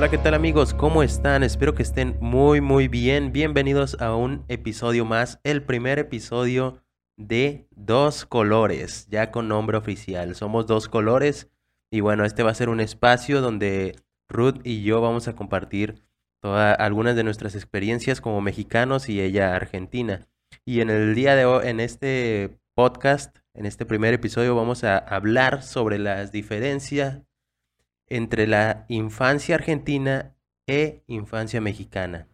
Hola, ¿qué tal amigos? ¿Cómo están? Espero que estén muy muy bien. Bienvenidos a un episodio más, el primer episodio de Dos Colores, ya con nombre oficial. Somos Dos Colores y bueno, este va a ser un espacio donde Ruth y yo vamos a compartir todas algunas de nuestras experiencias como mexicanos y ella argentina. Y en el día de hoy, en este podcast, en este primer episodio, vamos a hablar sobre las diferencias entre la infancia argentina e infancia mexicana.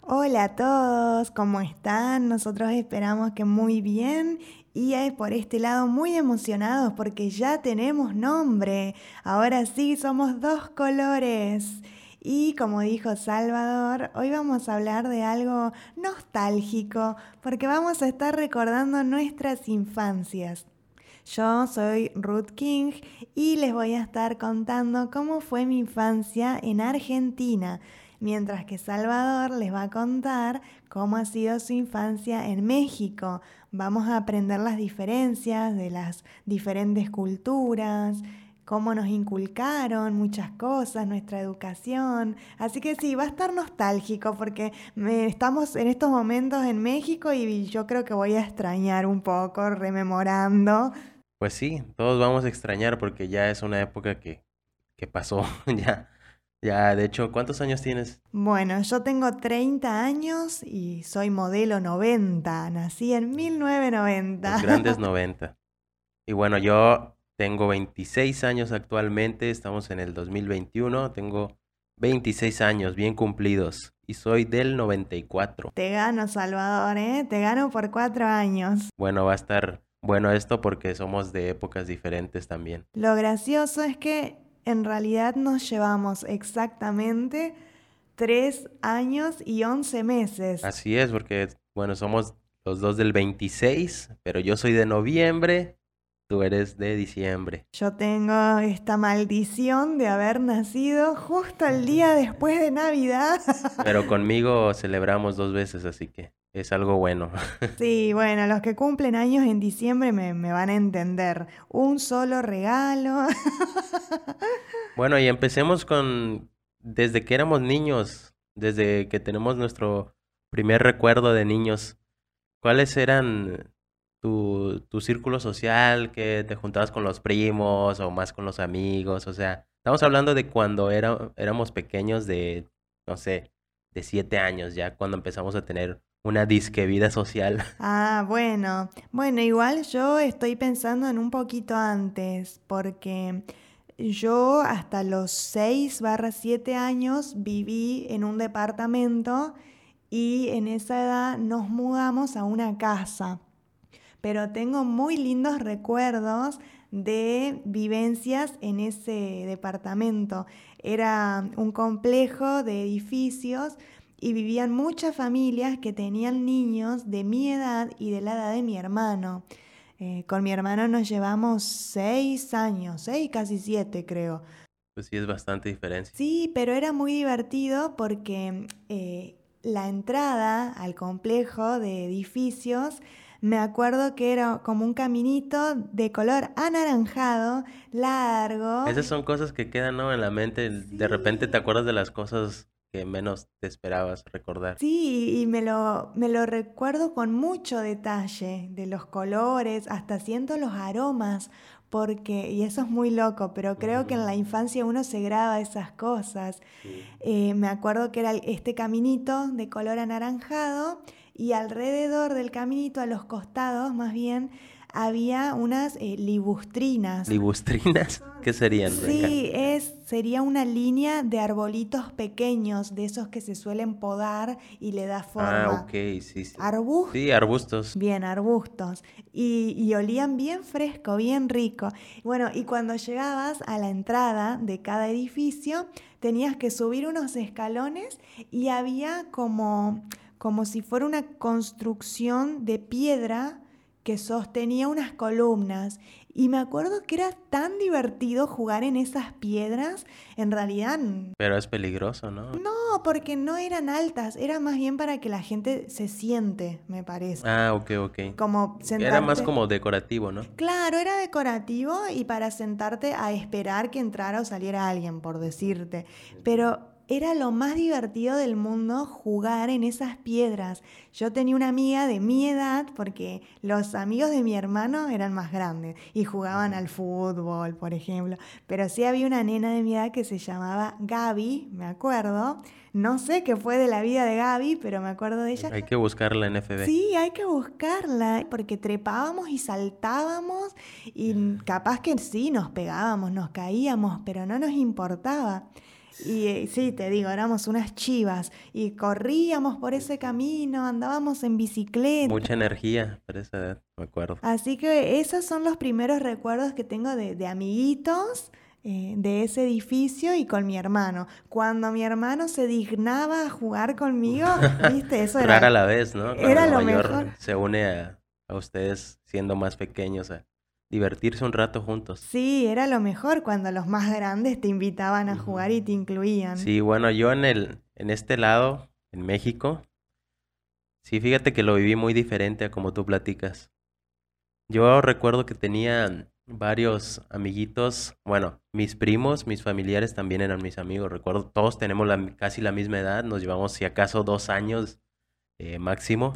Hola a todos, ¿cómo están? Nosotros esperamos que muy bien y por este lado muy emocionados porque ya tenemos nombre. Ahora sí, somos dos colores. Y como dijo Salvador, hoy vamos a hablar de algo nostálgico porque vamos a estar recordando nuestras infancias. Yo soy Ruth King y les voy a estar contando cómo fue mi infancia en Argentina, mientras que Salvador les va a contar cómo ha sido su infancia en México. Vamos a aprender las diferencias de las diferentes culturas, cómo nos inculcaron muchas cosas, nuestra educación. Así que sí, va a estar nostálgico porque estamos en estos momentos en México y yo creo que voy a extrañar un poco rememorando pues sí, todos vamos a extrañar porque ya es una época que, que pasó, ya. Ya, de hecho, ¿cuántos años tienes? Bueno, yo tengo 30 años y soy modelo 90. Nací en 1990. Los grandes 90. Y bueno, yo tengo 26 años actualmente, estamos en el 2021, tengo 26 años bien cumplidos y soy del 94. Te gano, Salvador, ¿eh? Te gano por cuatro años. Bueno, va a estar bueno esto porque somos de épocas diferentes también. Lo gracioso es que en realidad nos llevamos exactamente tres años y once meses. Así es, porque bueno, somos los dos del 26, pero yo soy de noviembre Tú eres de diciembre. Yo tengo esta maldición de haber nacido justo el día después de Navidad. Pero conmigo celebramos dos veces, así que es algo bueno. Sí, bueno, los que cumplen años en diciembre me, me van a entender. Un solo regalo. Bueno, y empecemos con desde que éramos niños, desde que tenemos nuestro primer recuerdo de niños. ¿Cuáles eran tu, tu círculo social, que te juntabas con los primos o más con los amigos, o sea, estamos hablando de cuando éramos pequeños de, no sé, de siete años ya, cuando empezamos a tener una disque vida social. Ah, bueno, bueno, igual yo estoy pensando en un poquito antes, porque yo hasta los 6 barra 7 años viví en un departamento y en esa edad nos mudamos a una casa pero tengo muy lindos recuerdos de vivencias en ese departamento. Era un complejo de edificios y vivían muchas familias que tenían niños de mi edad y de la edad de mi hermano. Eh, con mi hermano nos llevamos seis años, seis, casi siete creo. Pues sí, es bastante diferencia. Sí, pero era muy divertido porque eh, la entrada al complejo de edificios me acuerdo que era como un caminito de color anaranjado, largo. Esas son cosas que quedan ¿no? en la mente. De repente te acuerdas de las cosas que menos te esperabas recordar. Sí, y me lo, me lo recuerdo con mucho detalle, de los colores, hasta siento los aromas, porque, y eso es muy loco, pero creo que en la infancia uno se graba esas cosas. Eh, me acuerdo que era este caminito de color anaranjado y alrededor del caminito, a los costados más bien, había unas eh, libustrinas. ¿Libustrinas? ¿Qué serían? Sí, es, sería una línea de arbolitos pequeños, de esos que se suelen podar y le da forma. Ah, ok, sí, sí. ¿Arbustos? Sí, arbustos. Bien, arbustos. Y, y olían bien fresco, bien rico. Bueno, y cuando llegabas a la entrada de cada edificio, tenías que subir unos escalones y había como como si fuera una construcción de piedra que sostenía unas columnas y me acuerdo que era tan divertido jugar en esas piedras. En realidad... Pero es peligroso, ¿no? No, porque no eran altas. Era más bien para que la gente se siente, me parece. Ah, ok, ok. Como Era más como decorativo, ¿no? Claro, era decorativo y para sentarte a esperar que entrara o saliera alguien, por decirte. Pero era lo más divertido del mundo jugar en esas piedras. Yo tenía una amiga de mi edad, porque los amigos de mi hermano eran más grandes y jugaban al fútbol, por ejemplo. Pero sí había una nena de mi edad que se llamaba Gaby, me acuerdo. No sé qué fue de la vida de Gaby, pero me acuerdo de ella. Hay que buscarla en FB. Sí, hay que buscarla, porque trepábamos y saltábamos y capaz que sí, nos pegábamos, nos caíamos, pero no nos importaba. Y eh, sí, te digo, éramos unas chivas y corríamos por ese camino, andábamos en bicicleta. Mucha energía para esa edad, me acuerdo. Así que esos son los primeros recuerdos que tengo de, amiguitos. Eh, de ese edificio y con mi hermano. Cuando mi hermano se dignaba a jugar conmigo, viste, eso era... a la vez, ¿no? era lo mejor. Se une a, a ustedes siendo más pequeños a, divertirse un rato juntos. Sí, era lo mejor cuando los más grandes te invitaban a jugar y te incluían. Sí, bueno, yo en el en este lado, en México, sí, fíjate que lo viví muy diferente a como tú platicas. Yo recuerdo que tenía varios amiguitos, bueno, mis primos, mis familiares también eran mis amigos. Recuerdo, todos tenemos la, casi la misma edad, nos llevamos si acaso dos años eh, máximo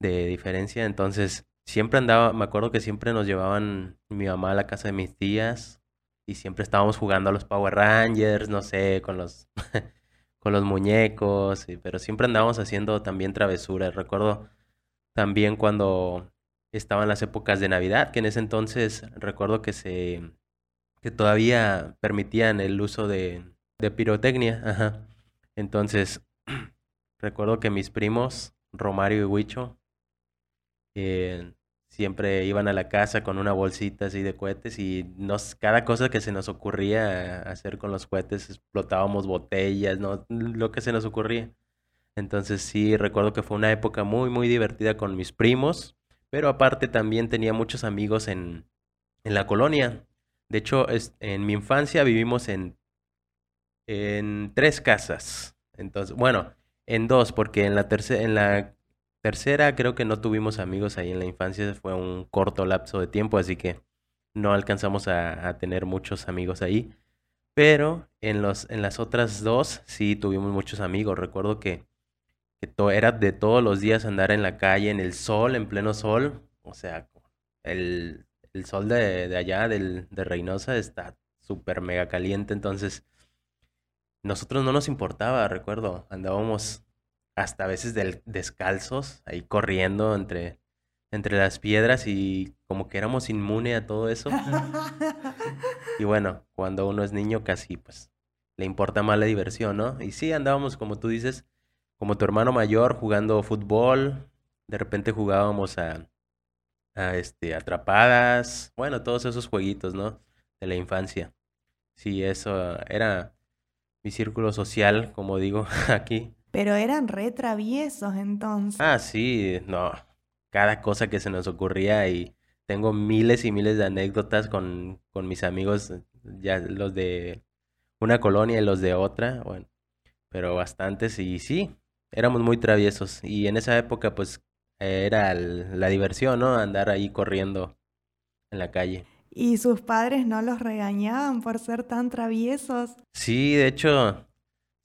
de diferencia, entonces siempre andaba, me acuerdo que siempre nos llevaban mi mamá a la casa de mis tías y siempre estábamos jugando a los Power Rangers, no sé, con los con los muñecos, pero siempre andábamos haciendo también travesuras. Recuerdo también cuando estaban las épocas de Navidad, que en ese entonces recuerdo que se que todavía permitían el uso de, de pirotecnia, ajá. Entonces, recuerdo que mis primos, Romario y Huicho, eh, siempre iban a la casa con una bolsita así de cohetes y nos, cada cosa que se nos ocurría hacer con los cohetes, explotábamos botellas, ¿no? Lo que se nos ocurría. Entonces sí, recuerdo que fue una época muy, muy divertida con mis primos, pero aparte también tenía muchos amigos en, en la colonia. De hecho, en mi infancia vivimos en, en tres casas. Entonces, bueno, en dos, porque en la tercera, en la Tercera, creo que no tuvimos amigos ahí en la infancia, fue un corto lapso de tiempo, así que no alcanzamos a, tener muchos amigos ahí. Pero en, los, en las otras dos sí tuvimos muchos amigos. Recuerdo que, era de todos los días andar en la calle, en el sol, en pleno sol. O sea, el, el sol de, de allá, del, de Reynosa, está súper mega caliente. Entonces, nosotros no nos importaba, recuerdo. Andábamos hasta a veces descalzos, ahí corriendo entre, entre las piedras y como que éramos inmune a todo eso. y bueno, cuando uno es niño casi pues le importa más la diversión, ¿no? Y sí, andábamos como tú dices, como tu hermano mayor jugando fútbol, de repente jugábamos a, a este, atrapadas, bueno, todos esos jueguitos, ¿no? De la infancia. Sí, eso era mi círculo social, como digo aquí. Pero eran re traviesos entonces. Ah, sí, no. Cada cosa que se nos ocurría y tengo miles y miles de anécdotas con, con mis amigos, ya los de una colonia y los de otra, bueno, pero bastantes y sí, éramos muy traviesos y en esa época pues era la diversión, ¿no? Andar ahí corriendo en la calle. ¿Y sus padres no los regañaban por ser tan traviesos? Sí, de hecho,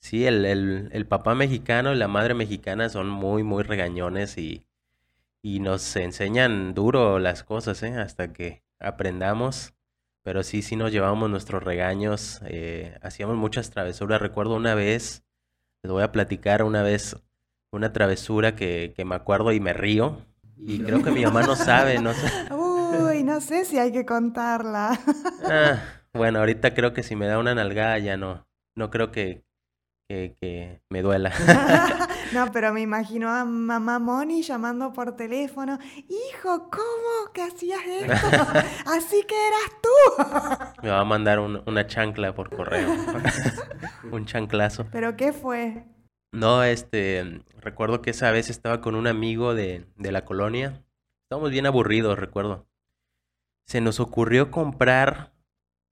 Sí, el, el, el, papá mexicano y la madre mexicana son muy, muy regañones y, y nos enseñan duro las cosas, ¿eh? Hasta que aprendamos. Pero sí, sí nos llevamos nuestros regaños, eh, hacíamos muchas travesuras. Recuerdo una vez, les voy a platicar una vez una travesura que, que me acuerdo y me río. Y creo que mi mamá no sabe, no sé. Uy, no sé si hay que contarla. Ah, bueno, ahorita creo que si me da una nalgada ya no, no creo que, que, me duela. no, pero me imagino a mamá Moni llamando por teléfono. Hijo, ¿cómo que hacías esto? Así que eras tú. me va a mandar una chancla por correo. un chanclazo. ¿Pero qué fue? No, este, recuerdo que esa vez estaba con un amigo de, de la colonia. estábamos bien aburridos, recuerdo. Se nos ocurrió comprar,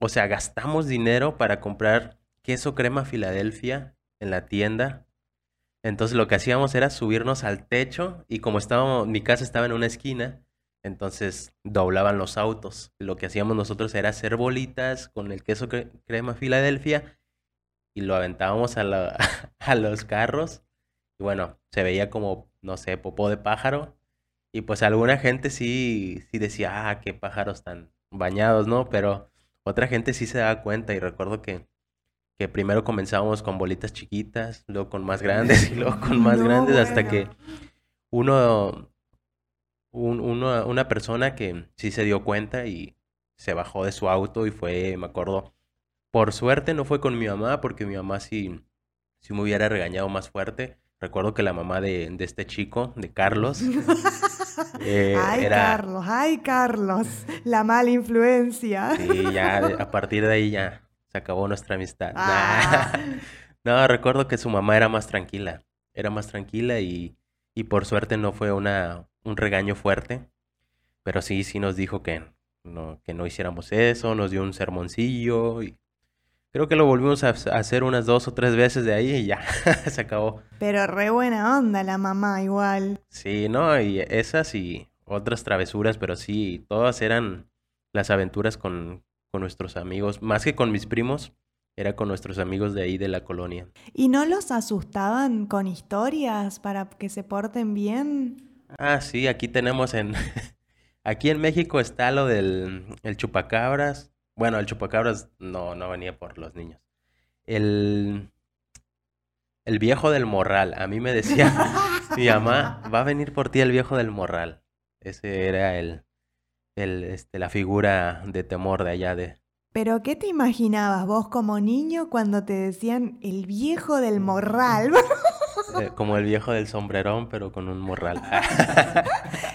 o sea, gastamos dinero para comprar queso crema Filadelfia en la tienda. Entonces lo que hacíamos era subirnos al techo y como estábamos, mi casa estaba en una esquina, entonces doblaban los autos. Lo que hacíamos nosotros era hacer bolitas con el queso crema Filadelfia y lo aventábamos a, los carros. Y bueno, se veía como, no sé, popó de pájaro. Y pues alguna gente sí, sí decía, ah, qué pájaros tan bañados, ¿no? Pero otra gente sí se daba cuenta y recuerdo que, que primero comenzábamos con bolitas chiquitas, luego con más grandes y luego con más grandes hasta que uno un, una persona que sí se dio cuenta y se bajó de su auto y fue, me acuerdo, por suerte no fue con mi mamá, porque mi mamá sí, sí me hubiera regañado más fuerte. Recuerdo que la mamá de, de este chico, de Carlos, eh, ay, Carlos, ay, Carlos, la mala influencia. Sí, ya a partir de ahí ya se acabó nuestra amistad. Ah. No, recuerdo que su mamá era más tranquila, era más tranquila y, y por suerte no fue una, un regaño fuerte, pero sí, sí nos dijo que no, que no hiciéramos eso, nos dio un sermoncillo y creo que lo volvimos a hacer unas dos o tres veces de ahí y ya, se acabó. Pero re buena onda la mamá igual. Sí, no, y esas y otras travesuras, pero sí, todas eran las aventuras con, con nuestros amigos, más que con mis primos, era con nuestros amigos de ahí de la colonia. ¿Y no los asustaban con historias para que se porten bien? Ah, sí, aquí tenemos en... aquí en México está lo del el chupacabras. Bueno, el chupacabras no, no venía por los niños. El... El viejo del morral. A mí me decía mi mamá, va a venir por ti el viejo del morral. Ese era el, el, este, la figura de temor de allá de... ¿Pero qué te imaginabas vos como niño cuando te decían el viejo del morral? Eh, como el viejo del sombrerón, pero con un morral.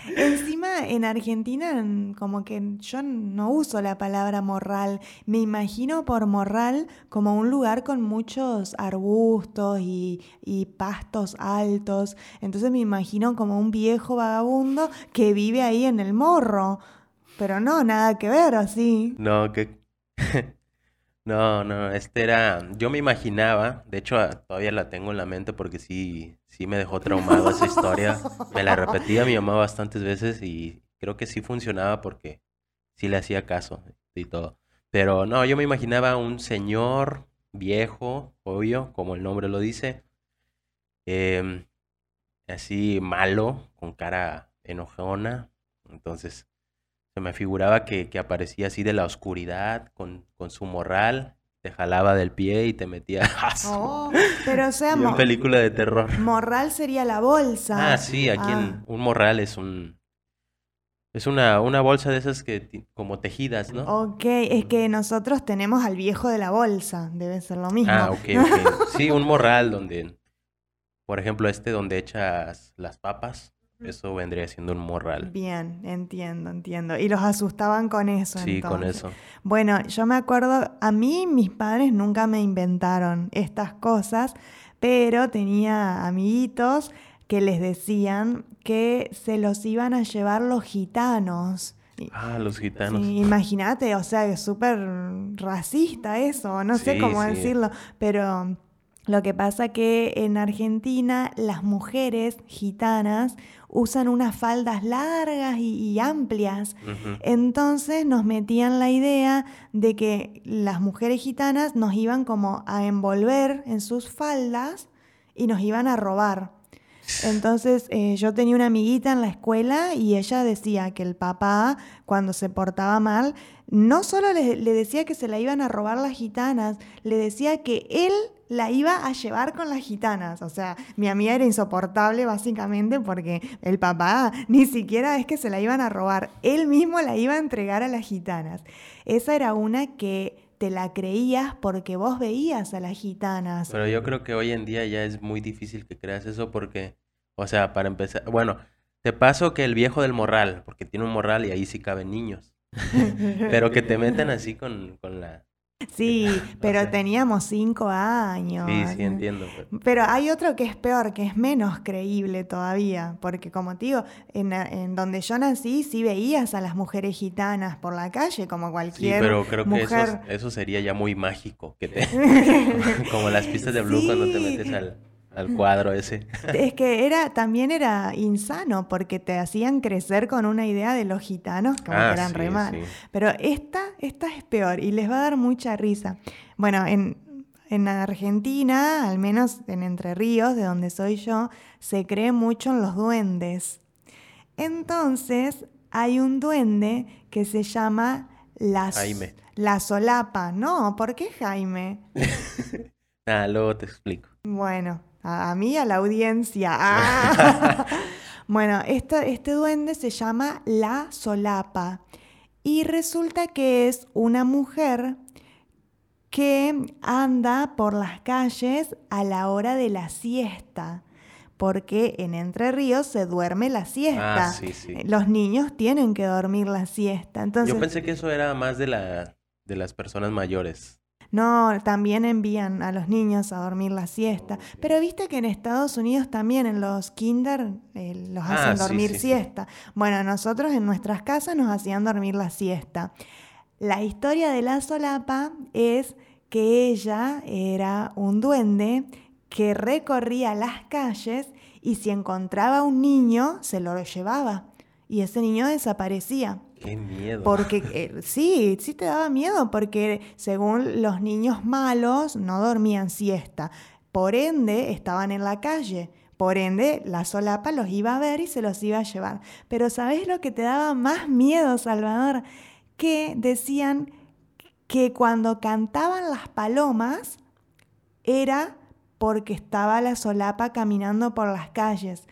Encima, en Argentina, como que yo no uso la palabra morral. Me imagino por morral como un lugar con muchos arbustos y, y pastos altos. Entonces me imagino como un viejo vagabundo que vive ahí en el morro. Pero no, nada que ver, así. No, que no, no, este era, yo me imaginaba, de hecho ah, todavía la tengo en la mente porque sí, sí me dejó traumado esa historia. Me la repetía mi mamá bastantes veces y creo que sí funcionaba porque sí le hacía caso y todo. Pero no, yo me imaginaba un señor viejo, obvio, como el nombre lo dice, em, así malo, con cara enojona. Entonces, se me figuraba que, que aparecía así de la oscuridad con, con, su morral, te jalaba del pie y te metía. oh, pero o sea, una película de terror. Morral sería la bolsa. Ah, sí, aquí en, ah. un morral es un es una, una bolsa de esas que como tejidas, ¿no? Ok, es que nosotros tenemos al viejo de la bolsa, debe ser lo mismo. Ah, ok, ok. Sí, un morral donde, por ejemplo, este donde echas las papas. Eso vendría siendo un morral. Bien, entiendo, entiendo. Y los asustaban con eso. Sí, con eso. Bueno, yo me acuerdo, a mí mis padres nunca me inventaron estas cosas, pero tenía amiguitos que les decían que se los iban a llevar los gitanos. Ah, los gitanos. Sí, imagínate, o sea, es súper racista eso, no sé cómo decirlo, pero lo que pasa que en Argentina las mujeres gitanas usan unas faldas largas y, amplias. Entonces nos metían la idea de que las mujeres gitanas nos iban como a envolver en sus faldas y nos iban a robar. Entonces eh, yo tenía una amiguita en la escuela y ella decía que el papá, cuando se portaba mal, no solo le, decía que se la iban a robar las gitanas, le decía que él la iba a llevar con las gitanas. O sea, mi amiga era insoportable básicamente porque el papá ni siquiera es que se la iban a robar, él mismo la iba a entregar a las gitanas. Esa era una que te la creías porque vos veías a las gitanas. Pero yo creo que hoy en día ya es muy difícil que creas eso porque, o sea, para empezar, bueno, te paso que el viejo del morral, porque tiene un morral y ahí sí caben niños. Pero que te metan así con, con la Sí, pero teníamos cinco años. Sí, sí, entiendo. Pero... hay otro que es peor, que es menos creíble todavía, porque como te digo, en, donde yo nací sí veías a las mujeres gitanas por la calle, como cualquier Sí, pero creo que eso, eso, sería ya muy mágico, que te... como las pistas de Blue cuando te metes al al cuadro ese. Es que era, también era insano porque te hacían crecer con una idea de los gitanos como ah, que eran re mal. Pero esta, esta es peor y les va a dar mucha risa. Bueno, en, en Argentina, al menos en Entre Ríos, de donde soy yo, se cree mucho en los duendes. Entonces, hay un duende que se llama la, Jaime. la solapa. No, ¿por qué Jaime? ah, luego te explico. Bueno, a, mí, a la audiencia. Ah. bueno, este duende se llama la solapa y resulta que es una mujer que anda por las calles a la hora de la siesta porque en Entre Ríos se duerme la siesta. Ah, sí, sí. Los niños tienen que dormir la siesta. Entonces, Yo pensé que eso era más de, la, de las personas mayores. No, también envían a los niños a dormir la siesta. Pero viste que en Estados Unidos también en los kinder eh, los ah, hacen dormir siesta. Bueno, nosotros en nuestras casas nos hacían dormir la siesta. La historia de la solapa es que ella era un duende que recorría las calles y si encontraba un niño se lo llevaba y ese niño desaparecía. Qué miedo. Porque eh, sí, sí te daba miedo, porque según los niños malos no dormían siesta. Por ende, estaban en la calle. Por ende, la solapa los iba a ver y se los iba a llevar. Pero ¿sabes lo que te daba más miedo, Salvador? Que decían que cuando cantaban las palomas era porque estaba la solapa caminando por las calles.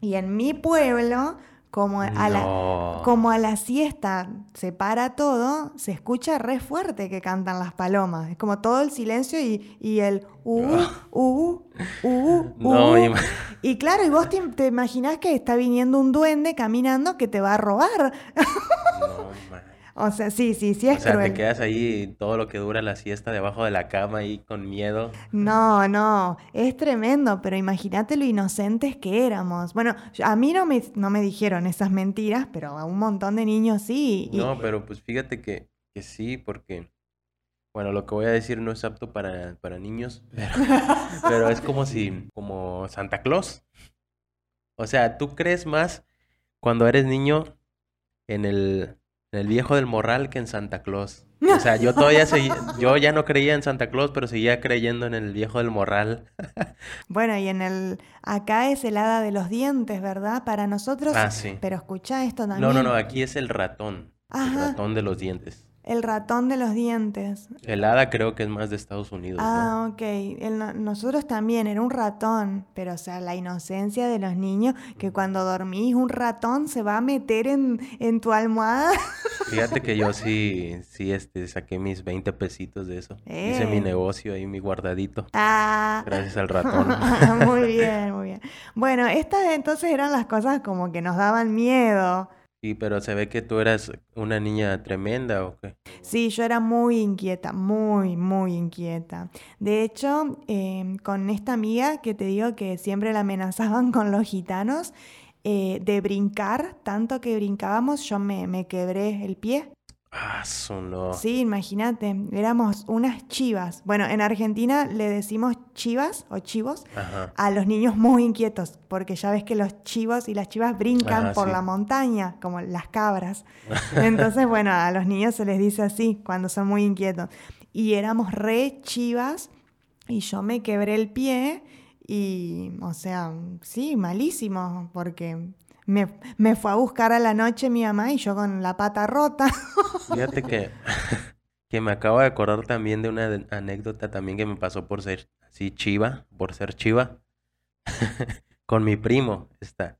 Y en mi pueblo como a, la, como a la siesta se para todo, se escucha re fuerte que cantan las palomas. Es como todo el silencio y, y el uh, uh, uh, uh. y claro, y vos te, te, imaginás que está viniendo un duende caminando que te va a robar. No, o sea, sí, sí, sí es O sea, te quedas ahí todo lo que dura la siesta debajo de la cama ahí con miedo. No, no, es tremendo, pero imagínate lo inocentes que éramos. Bueno, a mí no me, no me dijeron esas mentiras, pero a un montón de niños sí. No, pero pues fíjate que, que sí, porque... Bueno, lo que voy a decir no es apto para, para niños, pero, pero es como si, como Santa Claus. O sea, tú crees más cuando eres niño en el, el viejo del morral que en Santa Claus. O sea, yo todavía seguí, yo ya no creía en Santa Claus, pero seguía creyendo en el viejo del morral. bueno, y en el acá es el hada de los dientes, ¿verdad? Para nosotros. Ah, sí. Pero escucha esto también. No, no, no, aquí es el ratón. El ratón de los dientes. El ratón de los dientes. El hada creo que es más de Estados Unidos. Ah, ok. nosotros también, era un ratón, pero o sea, la inocencia de los niños, que cuando dormís un ratón se va a meter en, en tu almohada. Fíjate que yo sí, sí, este, saqué mis 20 pesitos de eso. Hice mi eh. negocio ahí, mi guardadito. Ah. Gracias al ratón. muy bien, muy bien. Bueno, estas entonces eran las cosas como que nos daban miedo. Sí, pero se ve que tú eras una niña tremenda o qué. Sí, yo era muy inquieta, muy, muy inquieta. De hecho, em, con esta amiga que te digo que siempre la amenazaban con los gitanos, eh, de brincar, tanto que brincábamos, yo me, me quebré el pie. Ah, no. Sí, imagínate, éramos unas chivas. Bueno, en Argentina le decimos chivas o chivos a los niños muy inquietos, porque ya ves que los chivos y las chivas brincan por la montaña, como las cabras. Entonces, bueno, a los niños se les dice así cuando son muy inquietos. Y éramos re chivas y yo me quebré el pie y, o sea, sí, malísimo, porque me, fue a buscar a la noche mi mamá y yo con la pata rota. Fíjate que, que me acabo de acordar también de una anécdota también que me pasó por ser así chiva, por ser chiva, con mi primo. Está.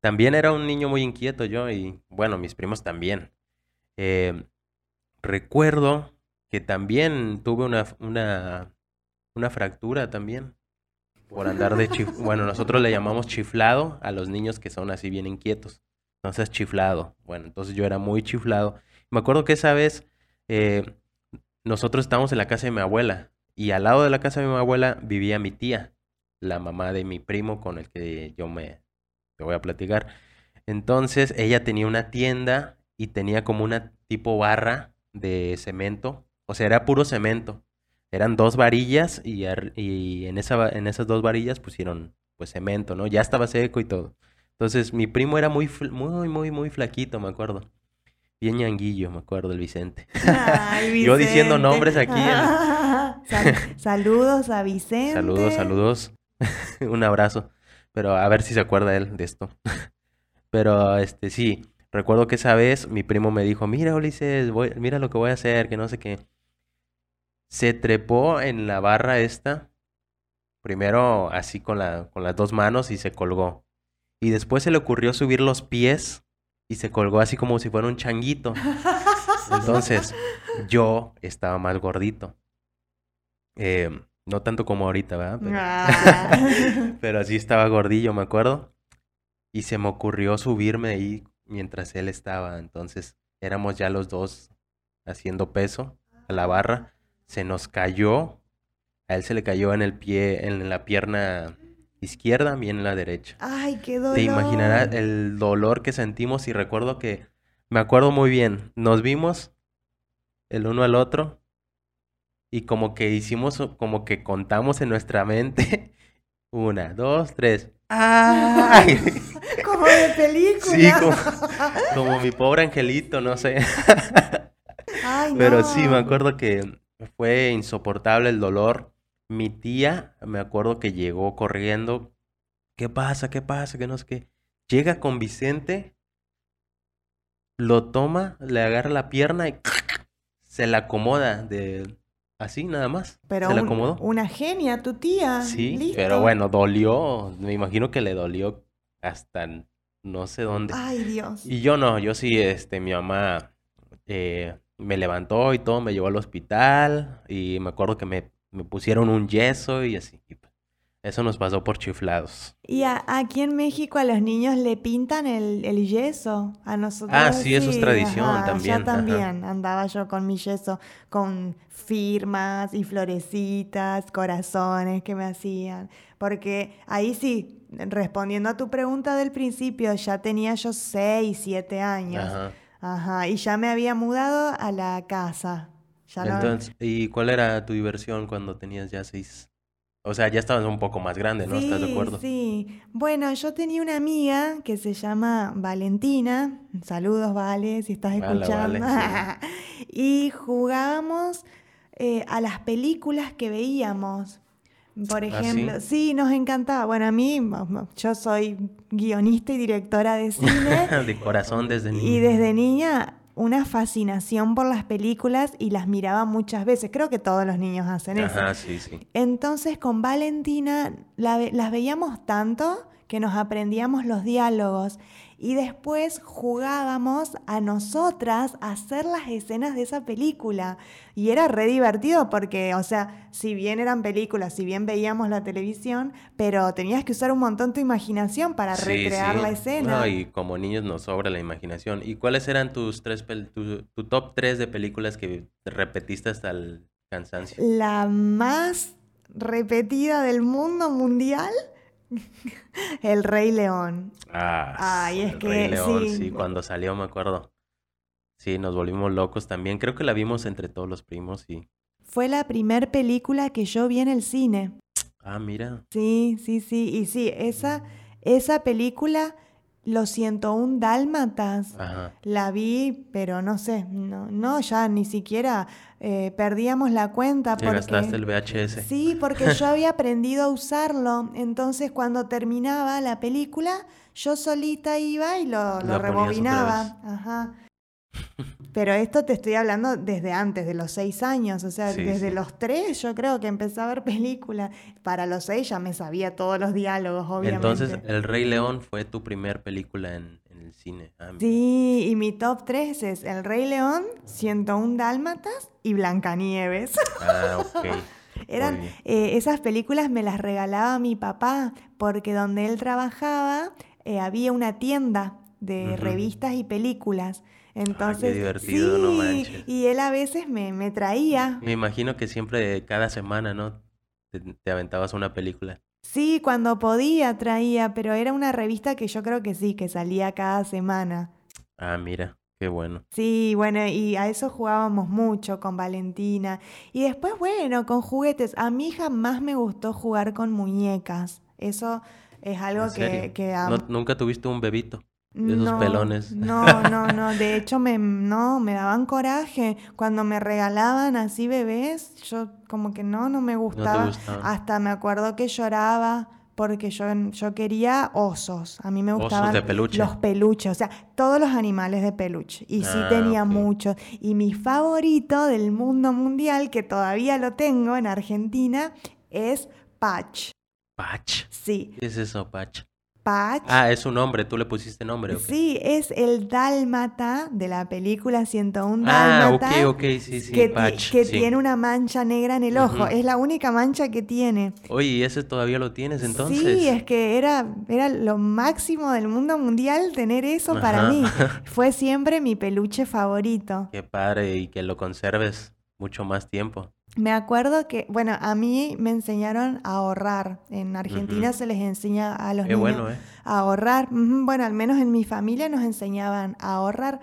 También era un niño muy inquieto yo y bueno, mis primos también. Eh, recuerdo que también tuve una, una, una fractura también por andar de chif... Bueno, nosotros le llamamos chiflado a los niños que son así bien inquietos. Entonces, chiflado. Bueno, entonces yo era muy chiflado. Me acuerdo que esa vez eh, nosotros estábamos en la casa de mi abuela y al lado de la casa de mi abuela vivía mi tía, la mamá de mi primo con el que yo me voy a platicar. Entonces ella tenía una tienda y tenía como una tipo barra de cemento, o sea, era puro cemento. Eran dos varillas y, y en, esa, en esas dos varillas pusieron pues cemento, ¿no? Ya estaba seco y todo. Entonces mi primo era muy, muy, muy, muy flaquito, me acuerdo. Bien ñanguillo, me acuerdo, el Vicente. Yo diciendo nombres aquí. saludos a Vicente. Saludos, saludos. Un abrazo. Pero a ver si se acuerda él de esto. Pero este sí, recuerdo que esa vez mi primo me dijo, mira Ulises, voy, mira lo que voy a hacer, que no sé qué. Se trepó en la barra esta, primero así con, la, con las dos manos y se colgó. Y después se le ocurrió subir los pies y se colgó así como si fuera un changuito. Entonces, yo estaba más gordito. Eh, no tanto como ahorita, ¿verdad? Pero, ah. pero así estaba gordillo, me acuerdo. Y se me ocurrió subirme ahí mientras él estaba. Entonces, éramos ya los dos haciendo peso a la barra. Se nos cayó. A él se le cayó en el pie, en la pierna izquierda, bien en la derecha. Ay, qué dolor. Te imaginarás el dolor que sentimos y recuerdo que me acuerdo muy bien. Nos vimos el uno al otro y como que hicimos, como que contamos en nuestra mente. Una, dos, tres. ¡Ay! como de película. Sí, como, mi pobre angelito, no sé. Ay, Pero sí, me acuerdo que fue insoportable el dolor mi tía, me acuerdo que llegó corriendo. ¿Qué pasa? ¿Qué pasa? ¿Qué no sé qué? Llega con Vicente, lo toma, le agarra la pierna y se la acomoda de así nada más. Pero se la acomodó. una genia, tu tía. Sí, pero bueno, dolió. Me imagino que le dolió hasta no sé dónde. Ay, Dios. Y yo no, yo sí, este, mi mamá eh, me levantó y todo, me llevó al hospital y me acuerdo que me me pusieron un yeso y así. Pues, eso nos pasó por chiflados. Y aquí en México a los niños le pintan el, yeso. A nosotros. Ah, sí, eso es tradición también. Ya también andaba yo con mi yeso, con firmas y florecitas, corazones que me hacían. Porque ahí sí, respondiendo a tu pregunta del principio, ya tenía yo seis, siete años. Ajá. Ajá. Y ya me había mudado a la casa. Entonces, ¿y cuál era tu diversión cuando tenías ya seis? O sea, ya estabas un poco más grande, ¿no? ¿Estás de acuerdo? Sí, bueno, yo tenía una amiga que se llama Valentina. Saludos, Vale, si estás escuchando. y jugábamos eh, a las películas que veíamos. Por ¿Ah, ejemplo, sí? nos encantaba. Bueno, a mí, yo soy guionista y directora de cine. de corazón desde niña. Y desde niña una fascinación por las películas y las miraba muchas veces. Creo que todos los niños hacen eso. Sí, sí. Entonces con Valentina las veíamos tanto que nos aprendíamos los diálogos y después jugábamos a nosotras a hacer las escenas de esa película. Y era re divertido porque, o sea, si bien eran películas, si bien veíamos la televisión, pero tenías que usar un montón tu imaginación para recrear la escena. No, y como niños nos sobra la imaginación. ¿Y cuáles eran tus tres, tu, tu top tres de películas que repetiste hasta el cansancio? La más repetida del mundo mundial el Rey León. Ah, Ay, es el que Rey León, sí. cuando salió me acuerdo. Sí, nos volvimos locos también. Creo que la vimos entre todos los primos y... Fue la primer película que yo vi en el cine. Ah, mira. Sí, sí, sí. Y sí, esa, esa película los 101 dálmatas. La vi, pero no sé, no, no ya ni siquiera eh, perdíamos la cuenta. Te gastaste el VHS. Sí, porque yo había aprendido a usarlo. Entonces, cuando terminaba la película, yo solita iba y lo, lo rebobinaba. Ajá. Pero esto te estoy hablando desde antes, de los seis años, o sea, desde los tres yo creo que empecé a ver películas. Para los seis ya me sabía todos los diálogos, obviamente. Entonces, El Rey León fue tu primer película en, el cine. Ah, sí, y mi top tres es El Rey León, 101 Dálmatas y Blancanieves. Ah, ok. Eran, eh, esas películas me las regalaba mi papá, porque donde él trabajaba eh, había una tienda de revistas y películas. Entonces, divertido, no sí, manches. y él a veces me, me traía. Me imagino que siempre, cada semana, ¿no? Te, te aventabas una película. Sí, cuando podía traía, pero era una revista que yo creo que sí, que salía cada semana. Ah, mira, qué bueno. Sí, bueno, y a eso jugábamos mucho con Valentina. Y después, bueno, con juguetes. A mi hija más me gustó jugar con muñecas. Eso es algo ¿En que, serio? que a- ¿No- ¿Nunca tuviste un bebito? De esos no, pelones. No, no, no. De hecho, me, no, me daban coraje. Cuando me regalaban así bebés, yo como que no, no me gustaba. Hasta me acuerdo que lloraba porque yo, yo quería osos. A mí me Osos gustaban de peluche. los peluches, o sea, todos los animales de peluche. Y sí Ah, tenía muchos. Y mi favorito del mundo mundial, que todavía lo tengo en Argentina, es Patch. Patch. Sí, ¿Qué es eso, Patch? Patch. Ah, es su nombre, tú le pusiste nombre, ¿ok? Sí, es el dálmata de la película 101 Ah, ok, dálmata. ok, sí, sí, que, Patch. que sí. tiene una mancha negra en el ojo. Ujú. Es la única mancha que tiene. Oye, ¿y ese todavía lo tienes entonces? Sí, es que era, era lo máximo del mundo mundial tener eso para Ajá. mí. Fue siempre mi peluche favorito. Qué padre y que lo conserves mucho más tiempo. Me acuerdo que, bueno, a mí me enseñaron a ahorrar. En Argentina se les enseña a los Qué niños bueno, ¿eh? a ahorrar. Bueno, al menos en mi familia nos enseñaban a ahorrar.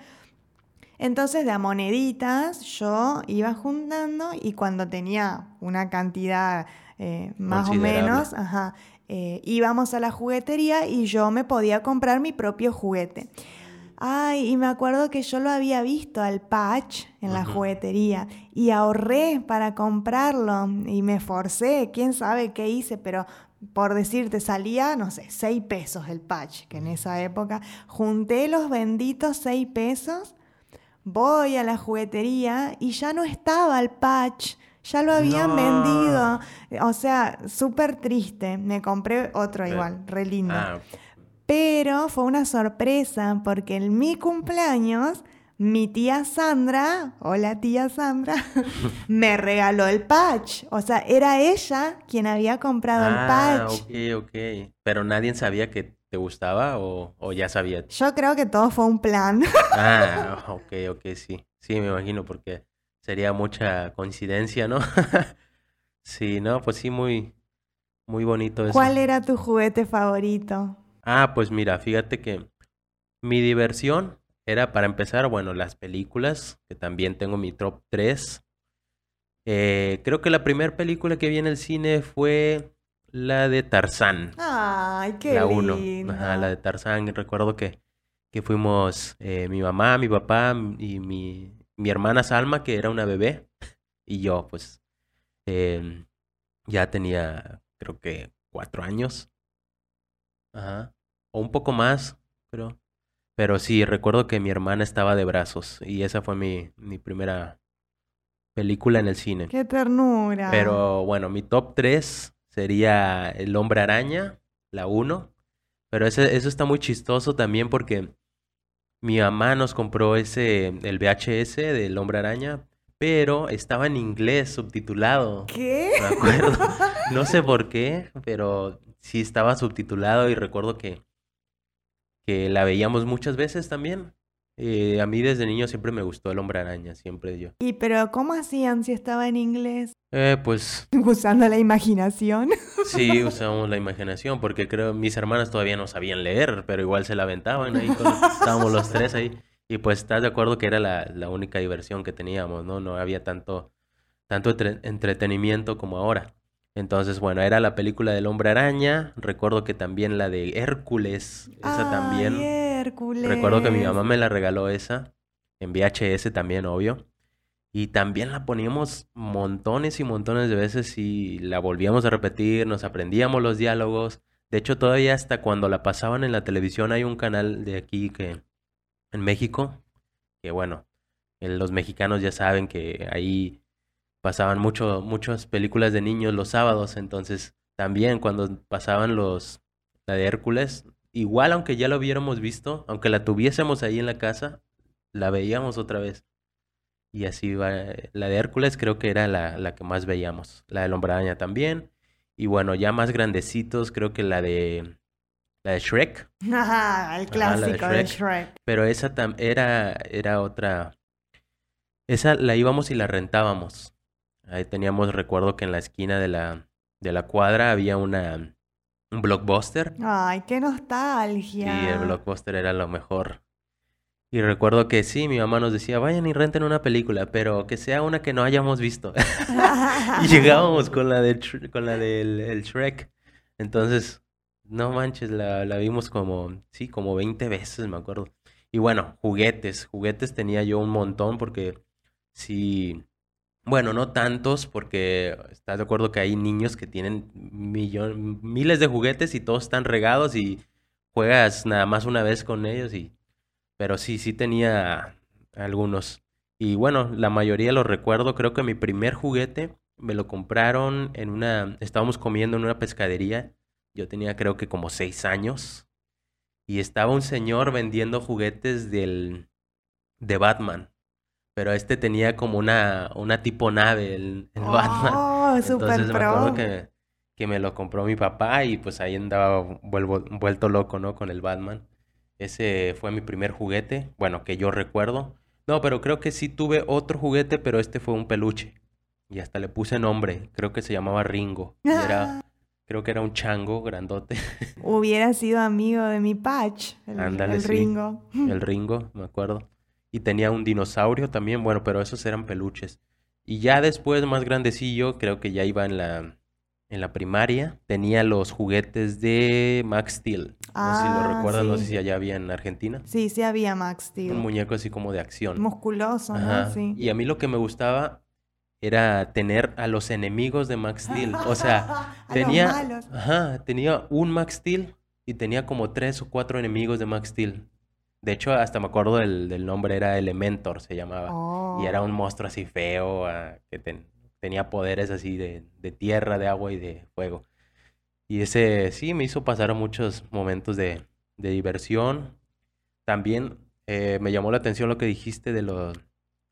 Entonces, de a moneditas yo iba juntando y cuando tenía una cantidad eh, más o menos, ajá, eh, íbamos a la juguetería y yo me podía comprar mi propio juguete. Ay, y me acuerdo que yo lo había visto al patch en la juguetería y ahorré para comprarlo y me forcé, quién sabe qué hice, pero por decirte, salía, no sé, seis pesos el patch, que en esa época junté los benditos seis pesos, voy a la juguetería y ya no estaba el patch, ya lo habían No. vendido. O sea, súper triste. Me compré otro igual, re lindo. Ah. Pero fue una sorpresa porque en mi cumpleaños mi tía Sandra, hola tía Sandra, me regaló el patch. O sea, era ella quien había comprado el Ah, patch. ok, ok. Pero nadie sabía que te gustaba o, o ya sabía. Yo creo que todo fue un plan. Ah, ok, ok, sí. Sí, me imagino porque sería mucha coincidencia, ¿no? Sí, no, pues sí, muy, muy bonito eso. ¿Cuál era tu juguete favorito? Ah, pues mira, fíjate que mi diversión era para empezar, bueno, las películas, que también tengo mi top 3. Eh, creo que la primera película que vi en el cine fue la de Tarzán. Ay, qué la 1. lindo. Ajá, la de Tarzán. Recuerdo que, que fuimos eh, mi mamá, mi papá y mi, mi hermana Salma, que era una bebé, y yo, pues, em, ya tenía, creo que, cuatro años. Ajá. O un poco más, pero... Pero sí, recuerdo que mi hermana estaba de brazos y esa fue mi, mi primera película en el cine. Qué ternura. Pero bueno, mi top 3 sería El Hombre Araña, la 1. Pero ese, eso está muy chistoso también porque mi mamá nos compró ese, el VHS del Hombre Araña, pero estaba en inglés subtitulado. ¿Qué? Me acuerdo. No sé por qué, pero sí estaba subtitulado y recuerdo que, que la veíamos muchas veces también. Eh, a mí desde niño siempre me gustó el Hombre Araña, siempre yo. ¿Y pero cómo hacían si estaba en inglés? Eh, pues Usando la imaginación. Sí, usamos la imaginación, porque creo mis hermanas todavía no sabían leer, pero igual se la aventaban ahí cuando estábamos los tres ahí. Y pues estás de acuerdo que era la, la única diversión que teníamos, ¿no? No había tanto, tanto entre- entretenimiento como ahora. Entonces, bueno, era la película del Hombre Araña. Recuerdo que también la de Hércules, esa también. Hércules. Recuerdo que mi mamá me la regaló esa, en VHS también, obvio. Y también la poníamos montones y montones de veces y la volvíamos a repetir, nos aprendíamos los diálogos. De hecho, todavía hasta cuando la pasaban en la televisión hay un canal de aquí que en México, que bueno, eh, los mexicanos ya saben que ahí pasaban mucho, muchas películas de niños los sábados, entonces también cuando pasaban los, la de Hércules, igual aunque ya lo hubiéramos visto, aunque la tuviésemos ahí en la casa, la veíamos otra vez. Y así va. eh, La de Hércules creo que era la, la que más veíamos. La del Hombre Araña también. Y bueno, ya más grandecitos, creo que la de La de Shrek. Ajá, el Ajá, de clásico de Shrek. Shrek. Pero esa tam- era, era otra. Esa la íbamos y la rentábamos. Ahí teníamos, recuerdo que en la esquina de la, de la cuadra había una, un blockbuster. Ay, qué Y nostalgia. el blockbuster era lo mejor. Y recuerdo que sí, mi mamá nos decía, vayan y renten una película, pero que sea una que no hayamos visto. Y llegábamos con la de con la del el Shrek. Entonces, no manches, la, la vimos como, sí, como 20 veces, me acuerdo. Y bueno, juguetes, juguetes tenía yo un montón porque sí, bueno, no tantos porque estás de acuerdo que hay niños que tienen millón, miles de juguetes y todos están regados y juegas nada más una vez con ellos y, pero sí, sí tenía algunos. Y bueno, la mayoría los recuerdo. Creo que mi primer juguete me lo compraron en una... Estábamos comiendo en una pescadería. Yo tenía creo que como seis años. Y estaba un señor vendiendo juguetes del... de Batman. Pero este tenía como una, una tipo nave, el, el Batman. Oh, super Entonces me acuerdo pro. que, que me lo compró mi papá y pues ahí andaba vuelvo- vuelto loco, ¿no? Con el Batman. Ese fue mi primer juguete, bueno, que yo recuerdo. No, pero creo que sí tuve otro juguete, pero este fue un peluche. Y hasta le puse nombre, creo que se llamaba Ringo. Y era, creo que era un chango grandote, Hubiera sido amigo de mi Patch, el, el sí. Ringo. el Ringo, me acuerdo. Y tenía un dinosaurio también, bueno, pero esos eran peluches. Y ya después, más grandecillo, creo que ya iba en la, en la primaria, tenía los juguetes de Max Steel. No sé si lo Ah, recuerdas, no sé si allá había en Argentina. Sí, sí había Max Un Steel. muñeco así como de acción. Musculoso, ¿no? Sí. Y a mí lo que me gustaba era tener a los enemigos de Max Steel. O sea, tenía, ajá, tenía un Max Steel y tenía como tres o cuatro enemigos de Max Steel. De hecho, hasta me acuerdo del, del nombre, era Elementor, se llamaba. Y era Oh. un monstruo así feo, ah, que ten- tenía poderes así de, de tierra, de agua y de fuego. Y ese sí me hizo pasar muchos momentos de, de diversión. También eh, me llamó la atención lo que dijiste de lo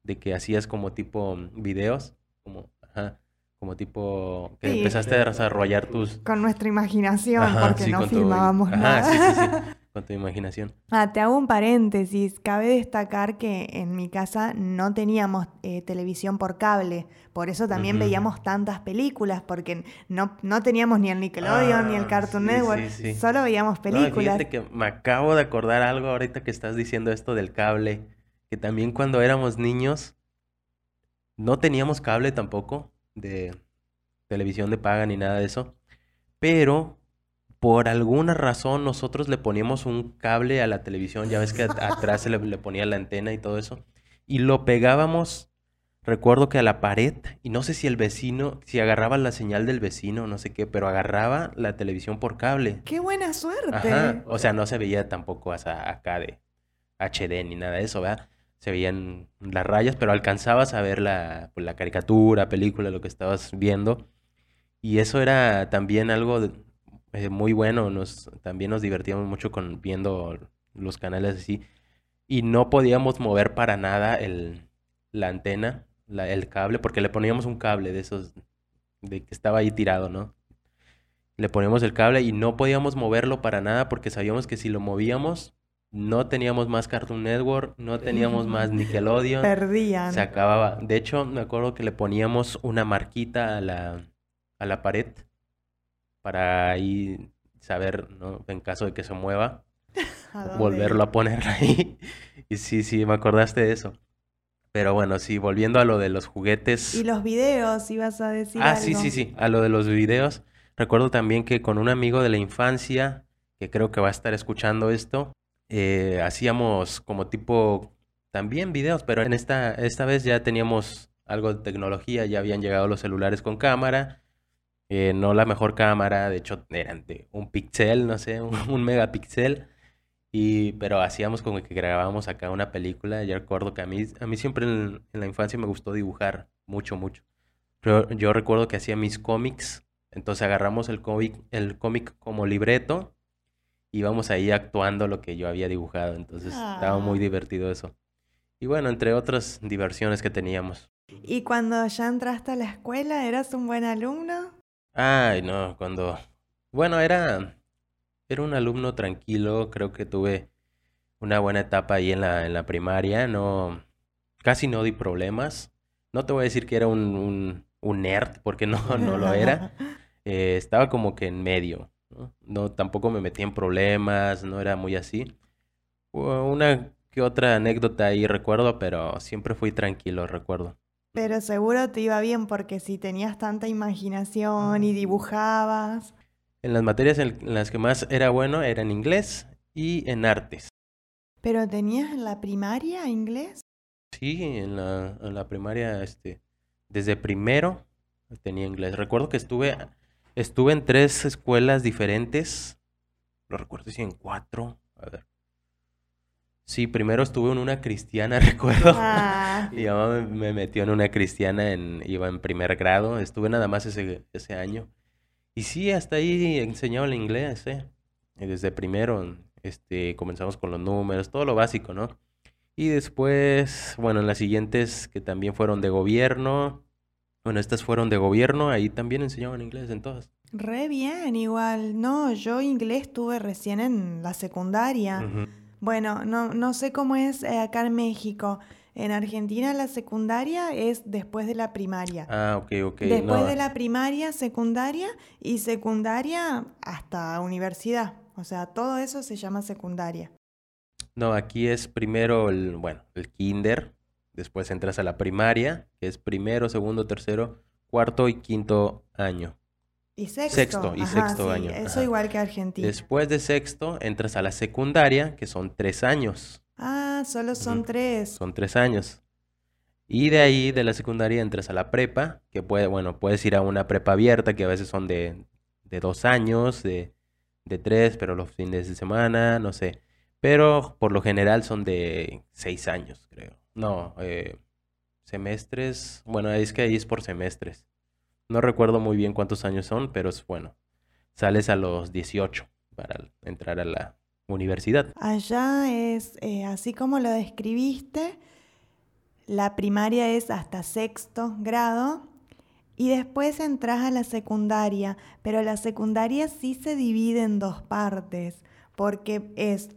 de que hacías como tipo videos, como, ajá, como tipo que Sí. empezaste a desarrollar tus... Con nuestra imaginación, Ajá, porque sí, no tu- filmábamos ajá, nada. sí, sí, sí, con tu imaginación. Ah, te hago un paréntesis. Cabe destacar que en mi casa no teníamos eh, televisión por cable. Por eso también veíamos tantas películas, porque no, no teníamos ni el Nickelodeon ni el Ah, Cartoon sí, Network. sí, sí. Solo veíamos No, películas. fíjate que me acabo de acordar algo ahorita que estás diciendo esto del cable, que también cuando éramos niños no teníamos cable tampoco de televisión de paga ni nada de eso, pero por alguna razón nosotros le poníamos un cable a la televisión, ya ves que at- atrás se le, le ponía la antena y todo eso, y lo pegábamos, recuerdo que a la pared, y no sé si el vecino, si agarraba la señal del vecino, no sé qué, pero agarraba la televisión por cable. ¡Qué buena suerte! Ajá, o sea, no se veía tampoco hasta acá de HD ni nada de eso, ¿verdad? Se veían las rayas, pero alcanzabas a ver la, pues, la caricatura, película, lo que estabas viendo. Y eso era también algo de- eh, muy bueno. Nos, también nos divertíamos mucho con viendo los canales así. Y no podíamos mover para nada el, la antena, la- el cable, porque le poníamos un cable de esos, de que estaba ahí tirado, ¿no? Le poníamos el cable y no podíamos moverlo para nada porque sabíamos que si lo movíamos, no teníamos más Cartoon Network, no teníamos más Nickelodeon, Perdían. se acababa. De hecho, me acuerdo que le poníamos una marquita a la, a la pared para ahí saber, ¿no? En caso de que se mueva, ¿A dónde volverlo a poner ahí. Y sí, sí, me acordaste de eso. Pero bueno, sí, volviendo a lo de los juguetes. Y los videos, ibas a decir Ah, sí, algo. sí, sí, a lo de los videos. Recuerdo también que con un amigo de la infancia, que creo que va a estar escuchando esto, eh, hacíamos como tipo también videos, pero en esta, esta vez ya teníamos algo de tecnología, ya habían llegado los celulares con cámara, eh, no la mejor cámara, de hecho eran de un píxel, no sé, un, un megapíxel, y, pero hacíamos como que grabábamos acá una película, yo recuerdo que a mí, a mí siempre en, en la infancia me gustó dibujar, mucho, mucho. Pero yo recuerdo que hacía mis cómics, entonces agarramos el cómic, el cómic como libreto, íbamos ahí actuando lo que yo había dibujado, entonces estaba muy Ah. divertido eso. Y bueno, entre otras diversiones que teníamos. ¿Y cuando ya entraste a la escuela, eras un buen alumno? Ay, no, cuando... Bueno, era... era un alumno tranquilo, creo que tuve una buena etapa ahí en la, en la primaria, no, casi no di problemas. No te voy a decir que era un, un, nerd, porque no, no lo era. Eh, estaba como que en medio, ¿no? ¿no? Tampoco me metí en problemas, no era muy así. Una que otra anécdota ahí recuerdo, pero siempre fui tranquilo, recuerdo. Pero seguro te iba bien porque si tenías tanta imaginación y dibujabas. En las materias en las que más era bueno era en inglés y en artes. ¿Pero tenías en la primaria inglés? Sí, en la, en la primaria, este, desde primero tenía inglés. Recuerdo que estuve, estuve en tres escuelas diferentes. No recuerdo si en cuatro. A ver. Sí, primero estuve en una cristiana, recuerdo. Ah. Mi mamá me, me metió en una cristiana, en, iba en primer grado. Estuve nada más ese, ese año. Y sí, hasta ahí enseñaba el inglés, ¿eh? Y desde primero, este, comenzamos con los números, todo lo básico, ¿no? Y después, bueno, en las siguientes que también fueron de gobierno, bueno, estas fueron de gobierno, ahí también enseñaban inglés en todas. Re bien, igual. No, yo inglés tuve recién en la secundaria. Ujú. Bueno, no, no sé cómo es eh, acá en México. En Argentina la secundaria es después de la primaria. Ah, ok, ok. Después No, de la primaria, secundaria y secundaria hasta universidad. O sea, todo eso se llama secundaria. no, aquí es primero el, bueno, el kinder, después entras a la primaria, que es primero, segundo, tercero, cuarto y quinto año. Y sexto. Sexto, y Ajá, sexto sí, año, Eso ajá. igual que Argentina. Después de sexto, entras a la secundaria, que son tres años. Ah, solo son tres. Son tres años. Y de ahí, de la secundaria, entras a la prepa, que puede, bueno, puedes ir a una prepa abierta, que a veces son de, de dos años, de, de tres, pero los fines de semana, no sé. Pero por lo general son de seis años, creo. No, eh, semestres, bueno, es que ahí es por semestres. No recuerdo muy bien cuántos años son, pero es bueno. Sales a los 18 para entrar a la universidad. Allá es eh, así como lo describiste. La primaria es hasta sexto grado y después entras a la secundaria, pero la secundaria sí se divide en dos partes, porque es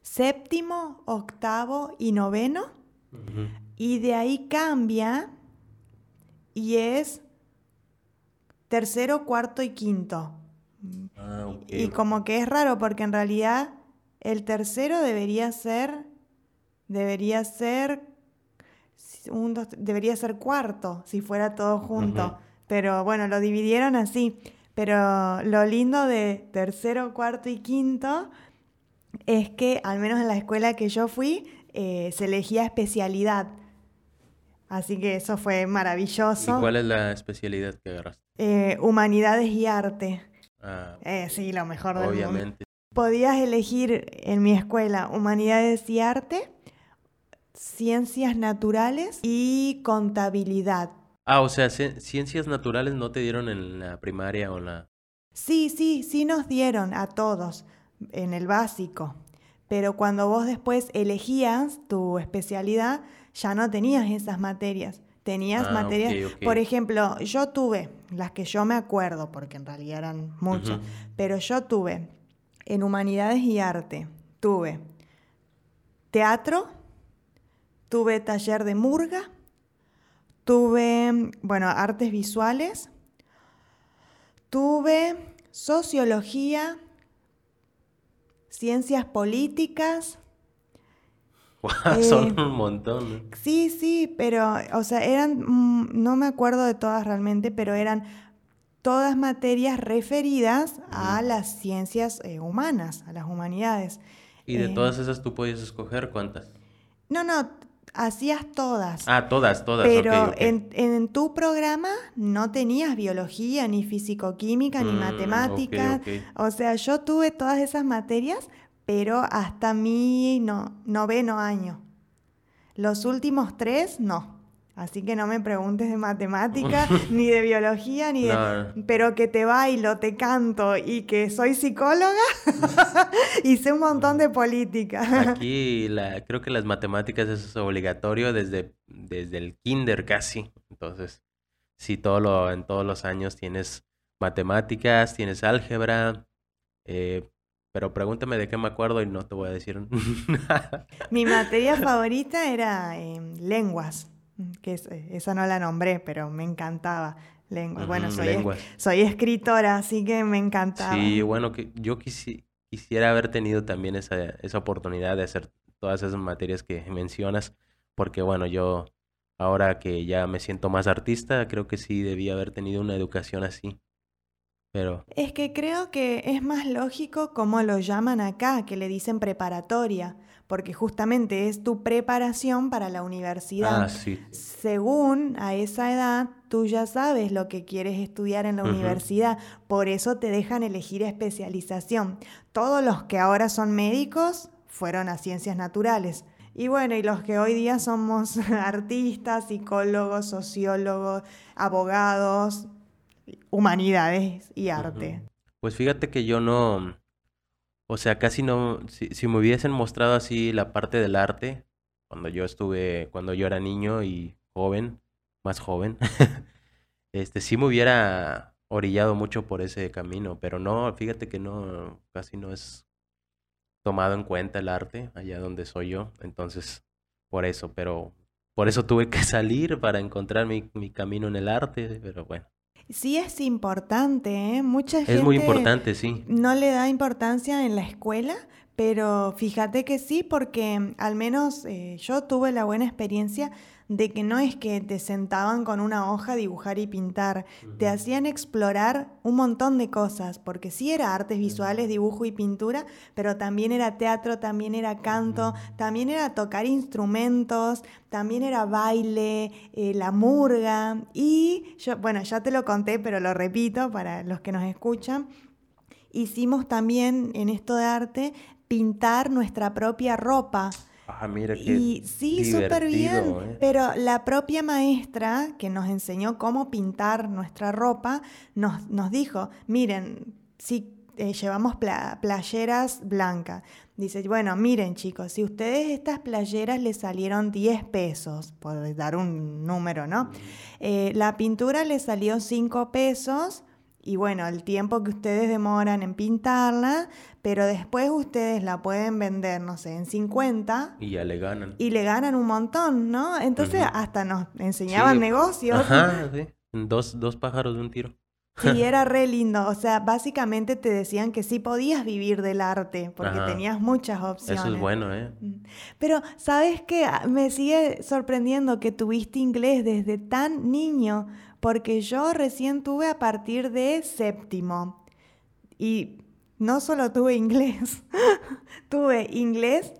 séptimo, octavo y noveno, y de ahí cambia y es tercero, cuarto y quinto. Ah. Y como que es raro porque en realidad el tercero debería ser, debería ser, un, dos, debería ser cuarto si fuera todo junto. Pero bueno, lo dividieron así. Pero lo lindo de tercero, cuarto y quinto es que, al menos en la escuela que yo fui, eh, se elegía especialidad. Así que eso fue ¿Y maravilloso. cuál es la especialidad que agarraste? Eh, humanidades y arte. Ah, Eh, sí, lo mejor del mundo. obviamente. Podías elegir en mi escuela humanidades y arte, ciencias naturales y contabilidad. Ah, o sea, ci- ciencias naturales no te dieron en la primaria o en la... Sí, sí, sí nos dieron a todos en el básico, pero cuando vos después elegías tu especialidad, ya no tenías esas materias. Tenías Ah, materias, por ejemplo, yo tuve, las que yo me acuerdo, porque en realidad eran muchas, pero yo tuve en humanidades y arte, tuve teatro, tuve taller de murga, tuve, bueno, artes visuales, tuve sociología, ciencias políticas. Son Eh, un montón. ¿no? Sí, sí, pero, o sea, eran, mm, no me acuerdo de todas realmente, pero eran todas materias referidas a las ciencias eh, humanas, a las humanidades. Y de Eh, todas esas tú podías escoger cuántas. No, no, hacías todas. Ah, todas, todas. Pero. En, en tu programa no tenías biología, ni fisicoquímica, ni Mm, ok, matemáticas. O sea, yo tuve todas esas materias, pero hasta mi no, noveno año. Los últimos tres, no. Así que no me preguntes de matemática, ni de biología, ni de... No, Pero que te bailo, te canto y que soy psicóloga y sé un montón de política. aquí la, creo que las matemáticas es obligatorio desde, desde el kinder casi. Entonces, sí, todo lo, en todos los años tienes matemáticas, tienes álgebra, eh, pero pregúntame de qué me acuerdo y no te voy a decir nada. Mi materia favorita era em, lenguas, que eh, esa no la nombré, pero me encantaba. Lenguas. bueno, soy, soy escritora, así que me encantaba. Sí, bueno, que yo quisiera haber tenido también esa, esa oportunidad de hacer todas esas materias que mencionas, porque bueno, yo ahora que ya me siento más artista, creo que sí debía haber tenido una educación así. Pero... Es que creo que es más lógico como lo llaman acá, que le dicen preparatoria, porque justamente es tu preparación para la universidad. Ah, sí. Según a esa edad, tú ya sabes lo que quieres estudiar en la universidad, por eso te dejan elegir especialización. Todos los que ahora son médicos fueron a ciencias naturales. Y bueno, y los que hoy día somos artistas, psicólogos, sociólogos, abogados, humanidades y arte. Pues fíjate que yo no, o sea, casi no, si, me hubiesen mostrado así la parte del arte, cuando yo estuve, cuando yo era niño y joven, más joven, este, sí me hubiera orillado mucho por ese camino, pero no, fíjate que no, casi no es tomado en cuenta el arte allá donde soy yo, entonces, por eso, pero por eso tuve que salir para encontrar mi, mi camino en el arte, pero bueno. Sí es importante, ¿eh? Mucha gente... Es muy importante, sí. No le da importancia en la escuela, pero fíjate que sí, porque al menos eh, yo tuve la buena experiencia de que no es que te sentaban con una hoja a dibujar y pintar, te hacían explorar un montón de cosas, porque sí era artes visuales, dibujo y pintura, pero también era teatro, también era canto, también era tocar instrumentos, también era baile, eh, la murga y yo, bueno, ya te lo conté, pero lo repito para los que nos escuchan. Hicimos también en esto de arte pintar nuestra propia ropa. Ah, mira qué y sí, súper bien. ¿eh? Pero la propia maestra que nos enseñó cómo pintar nuestra ropa nos, nos dijo, miren, si eh, llevamos playeras blancas, dice, bueno, miren chicos, si ustedes estas playeras les salieron 10 pesos, por dar un número, ¿no? Eh, la pintura les salió 5 pesos y bueno, el tiempo que ustedes demoran en pintarla, pero después ustedes la pueden vender, no sé, en 50. Y ya le ganan. Y le ganan un montón, ¿no? Entonces hasta nos enseñaban negocios. Ajá, sí. Dos, dos pájaros de un tiro. Sí, era re lindo. O sea, básicamente te decían que sí podías vivir del arte, porque tenías muchas opciones. Eso es bueno, ¿eh? Mm. Pero, ¿sabes qué? Me sigue sorprendiendo que tuviste inglés desde tan niño porque yo recién tuve a partir de séptimo. Y no solo tuve inglés, tuve inglés,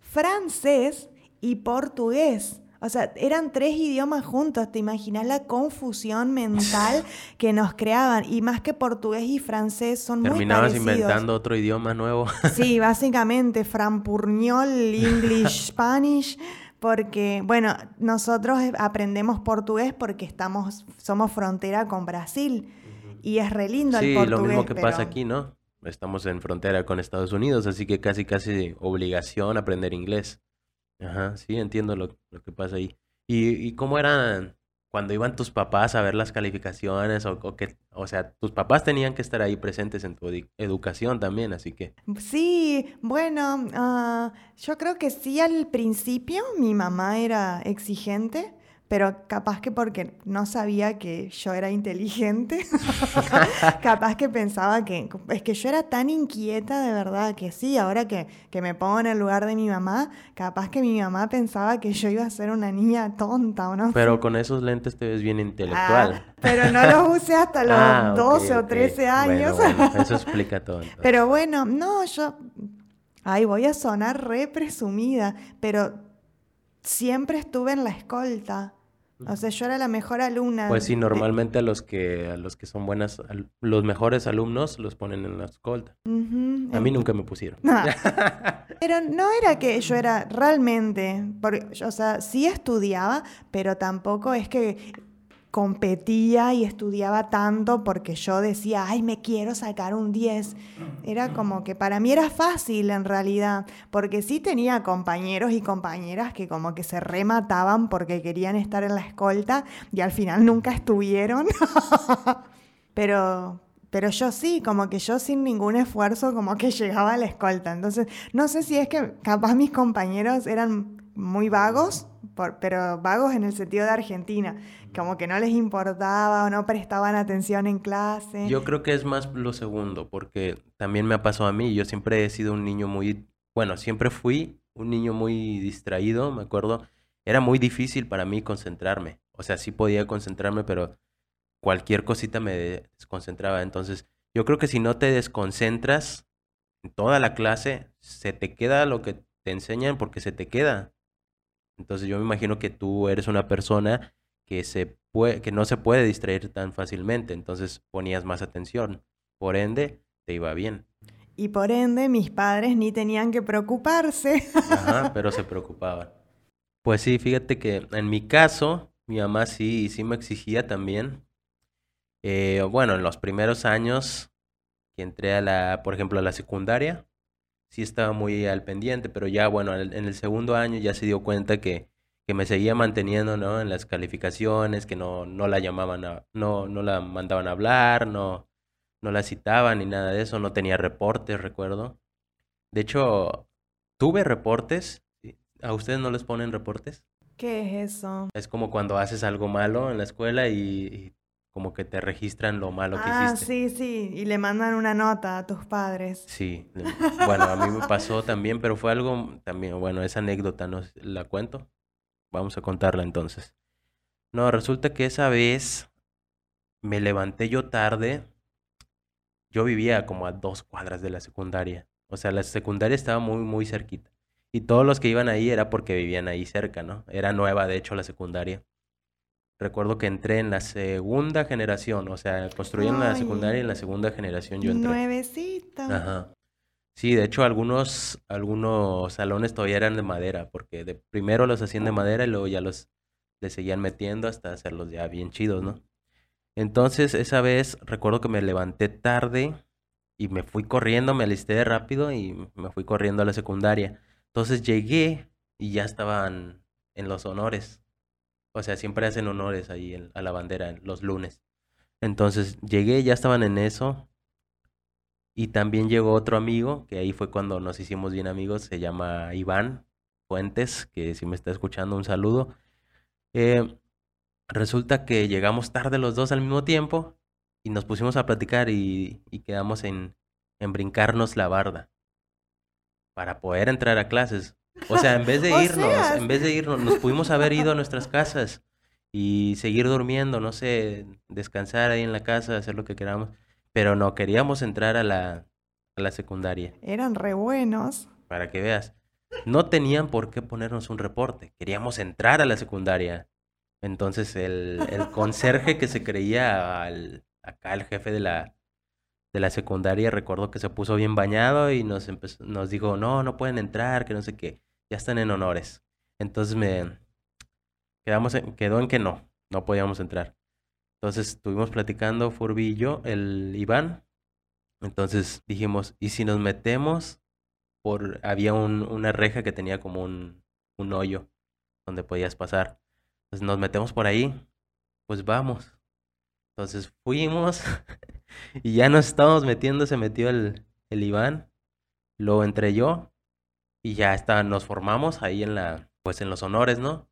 francés y portugués. O sea, eran tres idiomas juntos. ¿Te imaginas la confusión mental que nos creaban? Y más que portugués y francés son muy parecidos. Terminabas inventando otro idioma nuevo. sí, básicamente, frampurniol, English, Spanish porque, bueno, nosotros aprendemos portugués porque estamos, somos frontera con Brasil y es re lindo el portugués. Sí, lo mismo que pasa aquí, ¿no? Estamos en frontera con Estados Unidos, así que casi, casi obligación aprender inglés. Ajá, sí, entiendo lo, lo que pasa ahí. ¿Y, y cómo eran cuando iban tus papás a ver las calificaciones o, que, o sea, tus papás tenían que estar ahí presentes en tu educación también, así que. Sí, bueno, ah, yo creo que sí al principio mi mamá era exigente, pero capaz que porque no sabía que yo era inteligente, capaz que pensaba que es que yo era tan inquieta de verdad que sí, ahora que, que, me pongo en el lugar de mi mamá, capaz que mi mamá pensaba que yo iba a ser una niña tonta o no. Pero con esos lentes te ves bien intelectual. Ah, pero no los usé hasta los 12 ah, o 13 años. eso explica todo. Pero bueno, no, yo, ay, voy a sonar re presumida, pero siempre estuve en la escolta. O sea, yo era la mejor alumna. Pues sí, normalmente a los que a los que son buenas, los mejores alumnos los ponen en la escolta. A mí nunca me pusieron. pero no era que yo era realmente, porque, o sea, sí estudiaba, pero tampoco es que competía y estudiaba tanto porque yo decía, ay, me quiero sacar un 10. Era como que para mí era fácil en realidad, porque sí tenía compañeros y compañeras que como que se remataban porque querían estar en la escolta y al final nunca estuvieron. pero, Pero yo sí, como que yo sin ningún esfuerzo, como que llegaba a la escolta. Entonces, no sé si es que capaz mis compañeros eran muy vagos, pero vagos en el sentido de Argentina, como que no les importaba o no prestaban atención en clase. Yo creo que es más lo segundo, porque también me ha pasado a mí. Yo siempre he sido un niño muy, bueno, siempre fui un niño muy distraído, me acuerdo. Era muy difícil para mí concentrarme. O sea, sí podía concentrarme, pero cualquier cosita me desconcentraba. Entonces, yo creo que si no te desconcentras en toda la clase, se te queda lo que te enseñan porque se te queda. Entonces, yo me imagino que tú eres una persona que, se puede, que no se puede distraer tan fácilmente. Entonces, ponías más atención. Por ende, te iba bien. Y por ende, mis padres ni tenían que preocuparse. Ajá, pero se preocupaban. Pues sí, fíjate que en mi caso, mi mamá sí, sí me exigía también. Eh, bueno, en los primeros años que entré a la, por ejemplo, a la secundaria, sí estaba muy al pendiente, pero ya, bueno, en el segundo año ya se dio cuenta que, que me seguía manteniendo, ¿no? En las calificaciones, que no, no la llamaban a, no, no la mandaban a hablar, no, no la citaban ni nada de eso, no tenía reportes, recuerdo. De hecho, tuve reportes ¿A ustedes no les ponen reportes? ¿Qué es eso? Es como cuando haces algo malo en la escuela y, como que te registran lo malo que ah, hiciste. sí, sí, y le mandan una nota a tus padres. Sí, bueno, a mí me pasó también, pero fue algo también, bueno, esa anécdota no la cuento. Vamos a contarla entonces. No, resulta que esa vez me levanté yo tarde. Yo vivía como a dos cuadras de la secundaria. O sea, la secundaria estaba muy, muy cerquita. Y todos los que iban ahí era porque vivían ahí cerca, ¿no? Era nueva, de hecho, la secundaria. Recuerdo que entré en la segunda generación, o sea, construyeron la secundaria y en la segunda generación yo entré. Nuevecito. Ajá. Sí, de hecho, algunos, algunos salones todavía eran de madera, porque de, primero los hacían de madera y luego ya los le seguían metiendo hasta hacerlos ya bien chidos, ¿no? Entonces, esa vez recuerdo que me levanté tarde y me fui corriendo, me alisté rápido y me fui corriendo a la secundaria. Entonces llegué y ya estaban en los honores. O sea, siempre hacen honores ahí a la bandera los lunes. Entonces llegué, ya estaban en eso. Y también llegó otro amigo, que ahí fue cuando nos hicimos bien amigos, se llama Iván Fuentes, que si me está escuchando un saludo. Eh, resulta que llegamos tarde los dos al mismo tiempo y nos pusimos a platicar y, quedamos en, en brincarnos la barda para poder entrar a clases. O sea, en vez de irnos, en vez de irnos, nos pudimos haber ido a nuestras casas y seguir durmiendo, no sé, descansar ahí en la casa, hacer lo que queramos. Pero no, queríamos entrar a la, a la secundaria. Eran re buenos. Para que veas. No tenían por qué ponernos un reporte. Queríamos entrar a la secundaria. Entonces el, el conserje que se creía al, acá el jefe de la, de la secundaria, recuerdo que se puso bien bañado y nos, nos dijo, no, no pueden entrar, que no sé qué, ya están en honores. Entonces me quedamos quedó en que no, no podíamos entrar. Entonces estuvimos platicando Furby y yo, el Iván. Entonces dijimos, ¿y si nos metemos? Por, había un, una reja que tenía como un, un hoyo donde podías pasar. Entonces nos metemos por ahí, pues vamos. Entonces fuimos y ya nos estábamos metiendo, se metió el, el Iván, luego entré yo y ya está, nos formamos ahí en la, pues en los honores, ¿no?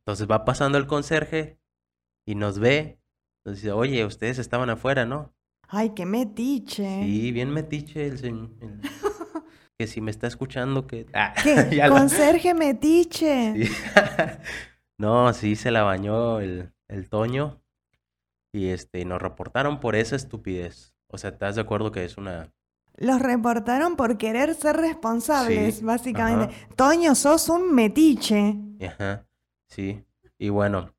Entonces va pasando el conserje y nos ve, dice, oye, ustedes estaban afuera, ¿no? Ay, qué metiche. Sí, bien metiche el señor. que si me está escuchando, que... Ah, ¿Qué? Conserje metiche. no, sí, se la bañó el, el Toño. Y este, nos reportaron por esa estupidez. O sea, ¿estás de acuerdo que es una... Los reportaron por querer ser responsables, básicamente. Toño, sos un metiche. Ajá, sí. Y bueno,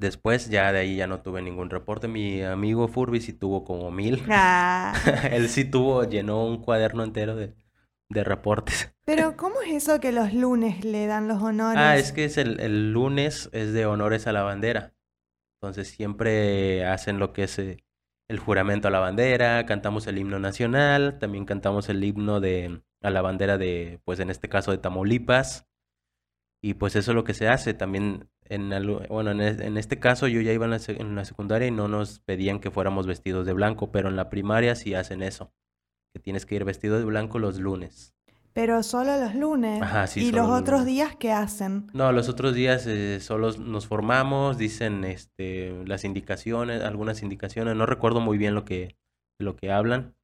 después ya de ahí ya no tuve ningún reporte. Mi amigo Furby sí tuvo como mil. Ah. Él sí tuvo, llenó un cuaderno entero de, de reportes. Pero, ¿cómo es eso que los lunes le dan los honores? Ah, es que es el, el lunes es de honores a la bandera. Entonces siempre hacen lo que es eh, el juramento a la bandera, cantamos el himno nacional, también cantamos el himno de a la bandera de, pues en este caso de Tamaulipas. Y pues eso es lo que se hace. También en, bueno, en, este caso yo ya iba en la, en la, secundaria y no nos pedían que fuéramos vestidos de blanco, pero en la primaria sí hacen eso, que tienes que ir vestido de blanco los lunes. Pero solo los lunes. Ajá, sí, ¿Y los, otros días qué hacen? No, los otros días eh, solo nos formamos, dicen este, las indicaciones, algunas indicaciones, no recuerdo muy bien lo que, lo que hablan,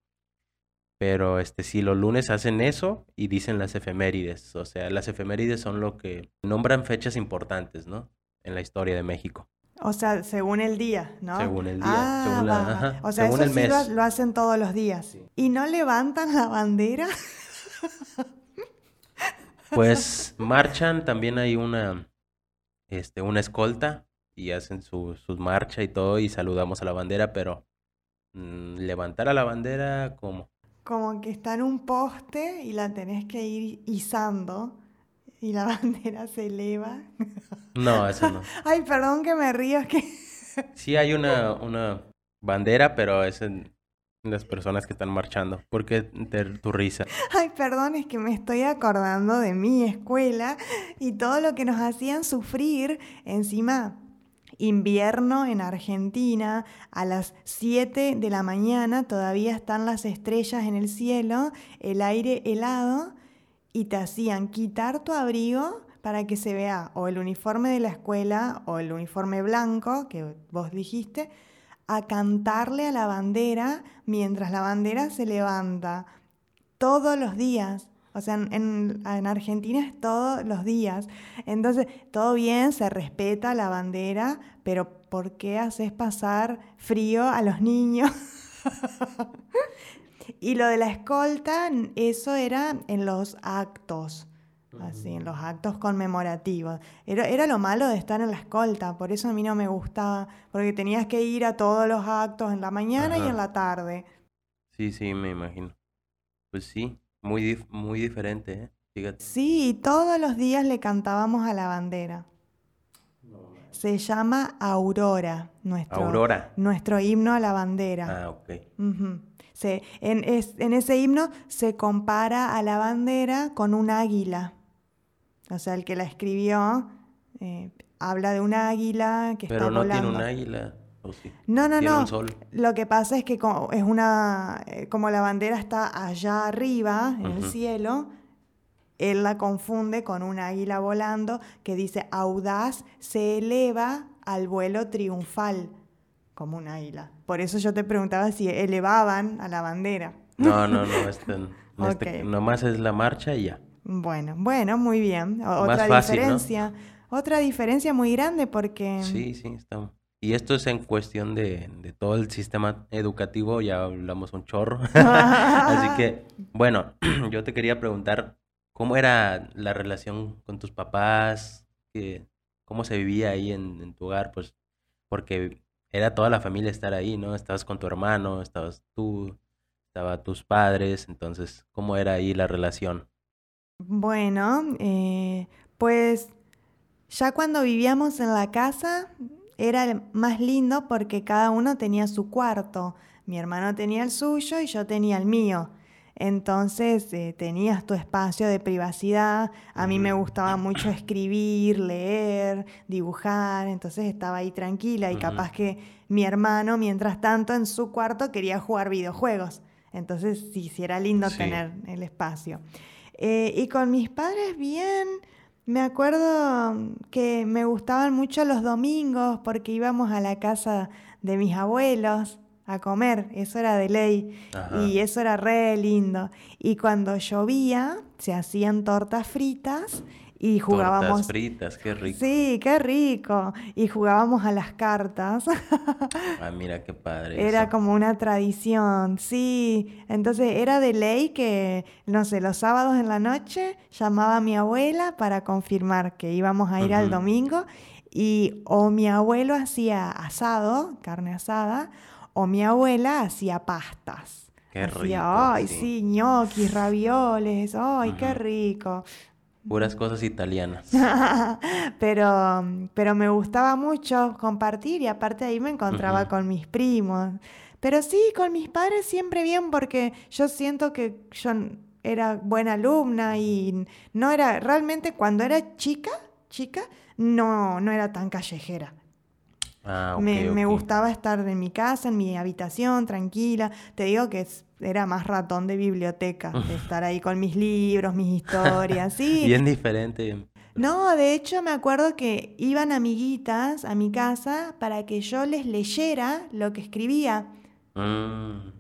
pero este sí, los lunes hacen eso y dicen las efemérides. O sea, las efemérides son lo que nombran fechas importantes, ¿no? En la historia de México. O sea, según el día, ¿no? Según el día. Ah, según la, o sea, eso el sí Lo, hacen todos los días. ¿Y no levantan la bandera? pues marchan, también hay una, este, una escolta y hacen su, su marcha y todo y saludamos a la bandera, pero mm, levantar a la bandera, ¿cómo? Como que está en un poste y la tenés que ir izando y la bandera se eleva. No, eso no. Ay, perdón que me río, es que... Sí hay una, una bandera, pero es en las personas que están marchando. ¿Por qué tu risa? Ay, perdón, es que me estoy acordando de mi escuela y todo lo que nos hacían sufrir encima invierno en Argentina, a las 7 de la mañana todavía están las estrellas en el cielo, el aire helado, y te hacían quitar tu abrigo para que se vea o el uniforme de la escuela o el uniforme blanco que vos dijiste, a cantarle a la bandera mientras la bandera se levanta todos los días. O sea, en, Argentina es todos los días. Entonces, todo bien, se respeta la bandera, pero ¿por qué haces pasar frío a los niños? y lo de la escolta, eso era en los actos. Así, en los actos conmemorativos. Era, era lo malo de estar en la escolta, por eso a mí no me gustaba, porque tenías que ir a todos los actos en la mañana y en la tarde. Sí, sí, me imagino. Pues sí, muy, muy diferente, ¿eh? Fíjate. Sí, todos los días le cantábamos a la bandera. Se llama Aurora, nuestro, Aurora. nuestro himno a la bandera. Ah, ok. en, en, ese himno se compara a la bandera con un águila. O sea, el que la escribió eh, habla de un águila que Pero está no tiene un águila. No, no, no. Lo que pasa es que como, es una, eh, como la bandera está allá arriba, en el cielo, él la confunde con un águila volando que dice audaz se eleva al vuelo triunfal, como un águila. Por eso yo te preguntaba si elevaban a la bandera. No, no, no, este, este nomás es la marcha y ya. Bueno, bueno, muy bien. otra diferencia. Otra diferencia muy grande porque... Sí, sí, estamos. Y esto es en cuestión de, de, todo el sistema educativo, ya hablamos un chorro. Así que, bueno, yo te quería preguntar, ¿cómo era la relación con tus papás? ¿Cómo se vivía ahí en, tu hogar? Pues porque era toda la familia estar ahí, ¿no? Estabas con tu hermano, estabas tú, estaban tus padres, entonces, ¿cómo era ahí la relación? Bueno, eh, pues ya cuando vivíamos en la casa, era más lindo porque cada uno tenía su cuarto. Mi hermano tenía el suyo y yo tenía el mío. Entonces eh, tenías tu espacio de privacidad. A mí me gustaba mucho escribir, leer, dibujar. Entonces estaba ahí tranquila y capaz que mi hermano, mientras tanto, en su cuarto quería jugar videojuegos. Entonces sí, sí era lindo tener el espacio. Eh, y con mis padres bien. Me acuerdo que me gustaban mucho los domingos porque íbamos a la casa de mis abuelos a comer, eso era de ley. Y eso era re lindo. Y cuando llovía se hacían tortas fritas y jugábamos. Tortas fritas, qué rico. Sí, qué rico. Y jugábamos a las cartas. ah, mira qué padre. Era como una tradición, sí. Entonces era de ley que, no sé, los sábados en la noche llamaba a mi abuela para confirmar que íbamos a ir al domingo y o mi abuelo hacía asado, carne asada, o mi abuela hacía pastas. Qué rico. Ay, sí, ñoquis, ravioles, ay, qué rico. Puras cosas italianas. pero, pero me gustaba mucho compartir y aparte ahí me encontraba con mis primos. Pero sí, con mis padres siempre bien porque yo siento que yo era buena alumna y no era, realmente cuando era chica, chica, no, no era tan callejera. Ah, me, me gustaba estar en mi casa, en mi habitación, tranquila. Te digo que es- era más ratón de biblioteca, de estar ahí con mis libros, mis historias, sí. Bien diferente. No, de hecho me acuerdo que iban amiguitas a mi casa para que yo les leyera lo que escribía. Mm,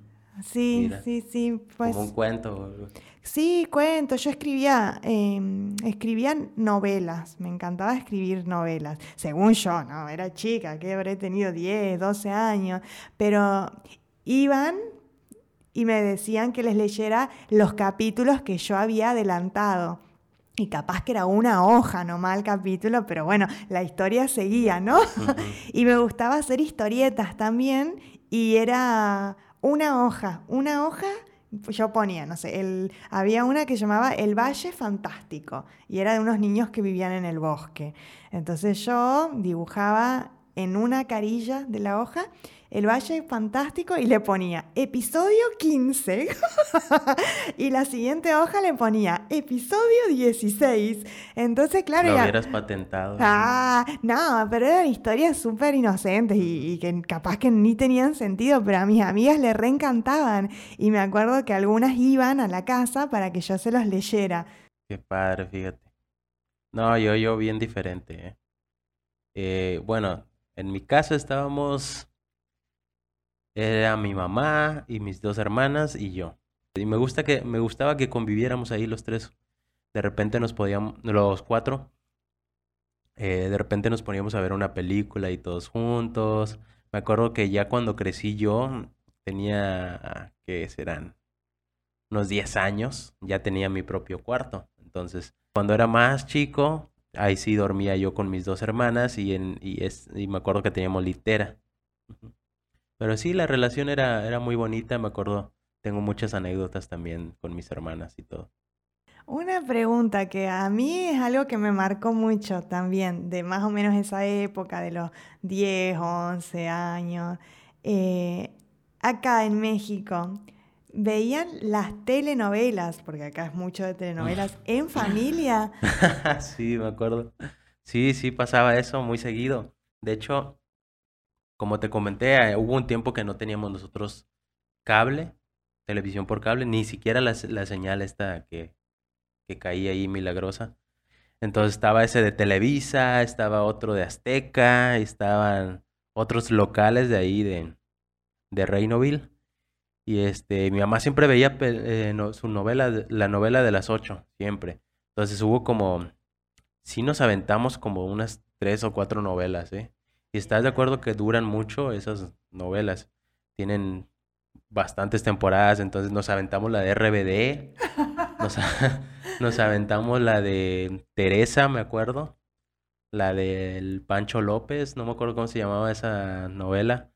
Sí, Mira, sí, sí, pues como un cuento. sí, cuento. Yo escribía, em, escribía novelas. Me encantaba escribir novelas. Según yo, ¿no? Era chica, que habré tenido 10, 12 años. Pero iban y me decían que les leyera los capítulos que yo había adelantado. Y capaz que era una hoja nomás el capítulo, pero bueno, la historia seguía, ¿no? Y me gustaba hacer historietas también y era una hoja, una hoja, yo ponía, no sé, el, había una que llamaba El Valle Fantástico y era de unos niños que vivían en el bosque. Entonces yo dibujaba en una carilla de la hoja El Valle Fantástico y le ponía episodio 15 y la siguiente hoja le ponía episodio 16. Entonces, claro, Lo ya- hubieras patentado. Ah, no, pero eran historias súper inocentes y, y que capaz que ni tenían sentido, pero a mis amigas le reencantaban. Y me acuerdo que algunas iban a la casa para que yo se los leyera. Qué padre, fíjate. No, yo, yo bien diferente. ¿eh? Eh, bueno, en mi caso estábamos, era mi mamá y mis dos hermanas y yo. Y me gusta que, me gustaba que conviviéramos ahí los tres. De repente nos podíamos, los cuatro, eh, de repente nos poníamos a ver una película y todos juntos. Me acuerdo que ya cuando crecí yo, tenía, ¿qué serán? Unos 10 años, ya tenía mi propio cuarto. Entonces, cuando era más chico, ahí sí dormía yo con mis dos hermanas y, en, y, es, y me acuerdo que teníamos litera. Pero sí, la relación era, era muy bonita, me acuerdo. Tengo muchas anécdotas también con mis hermanas y todo. Una pregunta que a mí es algo que me marcó mucho también, de más o menos esa época, de los 10, 11 años. Eh, acá en México, ¿veían las telenovelas? Porque acá es mucho de telenovelas, en familia. Sí, me acuerdo. Sí, sí, pasaba eso muy seguido. De hecho, como te comenté, eh, hubo un tiempo que no teníamos nosotros cable, televisión por cable, ni siquiera la, la señal esta que, que caía ahí milagrosa. Entonces estaba ese de Televisa, estaba otro de Azteca, estaban otros locales de ahí de, de. Y este, mi mamá siempre veía eh, su novela, la novela de las ocho, siempre. Entonces hubo como, sí nos aventamos como unas tres o cuatro novelas, ¿eh? Y estás de acuerdo que duran mucho esas novelas. Tienen bastantes temporadas, entonces nos aventamos la de RBD, nos, nos aventamos la de Teresa, me acuerdo, la del Pancho López, no me acuerdo cómo se llamaba esa novela,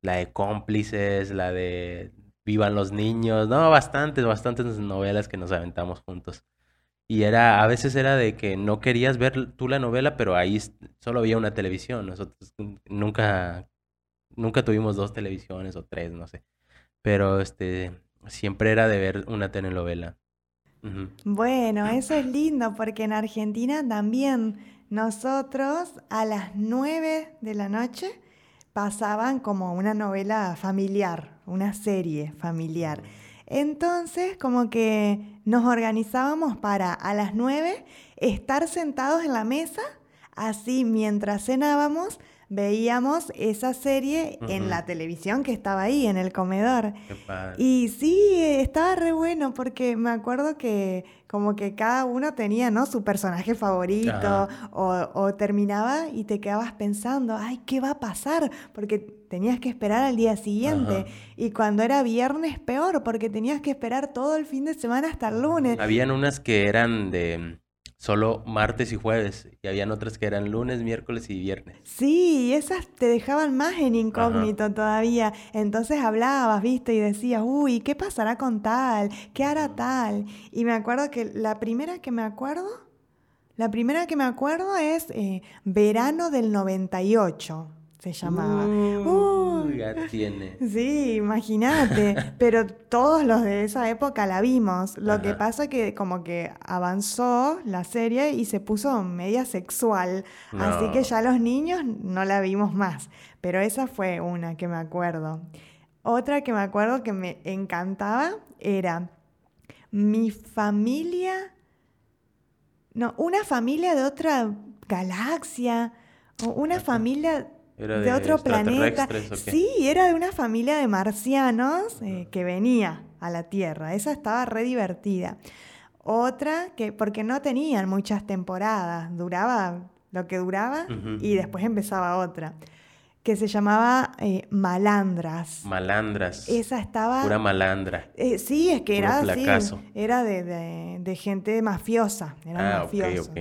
la de Cómplices, la de Vivan los niños, no, bastantes, bastantes novelas que nos aventamos juntos. Y era, a veces era de que no querías ver tú la novela, pero ahí solo había una televisión. Nosotros nunca, nunca tuvimos dos televisiones o tres, no sé. Pero este, siempre era de ver una telenovela. Bueno, eso es lindo porque en Argentina también nosotros a las 9 de la noche pasaban como una novela familiar, una serie familiar. Entonces, como que nos organizábamos para a las 9 estar sentados en la mesa, así mientras cenábamos, veíamos esa serie en la televisión que estaba ahí, en el comedor. Qué padre. Y sí, estaba re bueno porque me acuerdo que como que cada uno tenía, ¿no? Su personaje favorito o, o terminaba y te quedabas pensando, ay, ¿qué va a pasar? Porque tenías que esperar al día siguiente. Ajá. Y cuando era viernes, peor, porque tenías que esperar todo el fin de semana hasta el lunes. Habían unas que eran de solo martes y jueves, y habían otras que eran lunes, miércoles y viernes. Sí, esas te dejaban más en incógnito todavía. Entonces hablabas, viste, y decías, uy, ¿qué pasará con tal? ¿Qué hará tal? Y me acuerdo que la primera que me acuerdo, la primera que me acuerdo es eh, verano del 98. Se llamaba. Uy, ya tiene. Sí, imagínate. Pero todos los de esa época la vimos. Lo que pasa que como que avanzó la serie y se puso media sexual. Así que ya los niños no la vimos más. Pero esa fue una que me acuerdo. Otra que me acuerdo que me encantaba era mi familia. No, una familia de otra galaxia. O una familia ¿Era de de otro planeta. Sí, era de una familia de marcianos eh, que venía a la Tierra. Esa estaba re divertida. Otra que, porque no tenían muchas temporadas, duraba lo que duraba y después empezaba otra, que se llamaba eh, Malandras. Malandras. Esa estaba... Pura malandra. eh, sí, es que puro era así, era de, de- de gente mafiosa, eran Ah, ok, mafiosos. ok.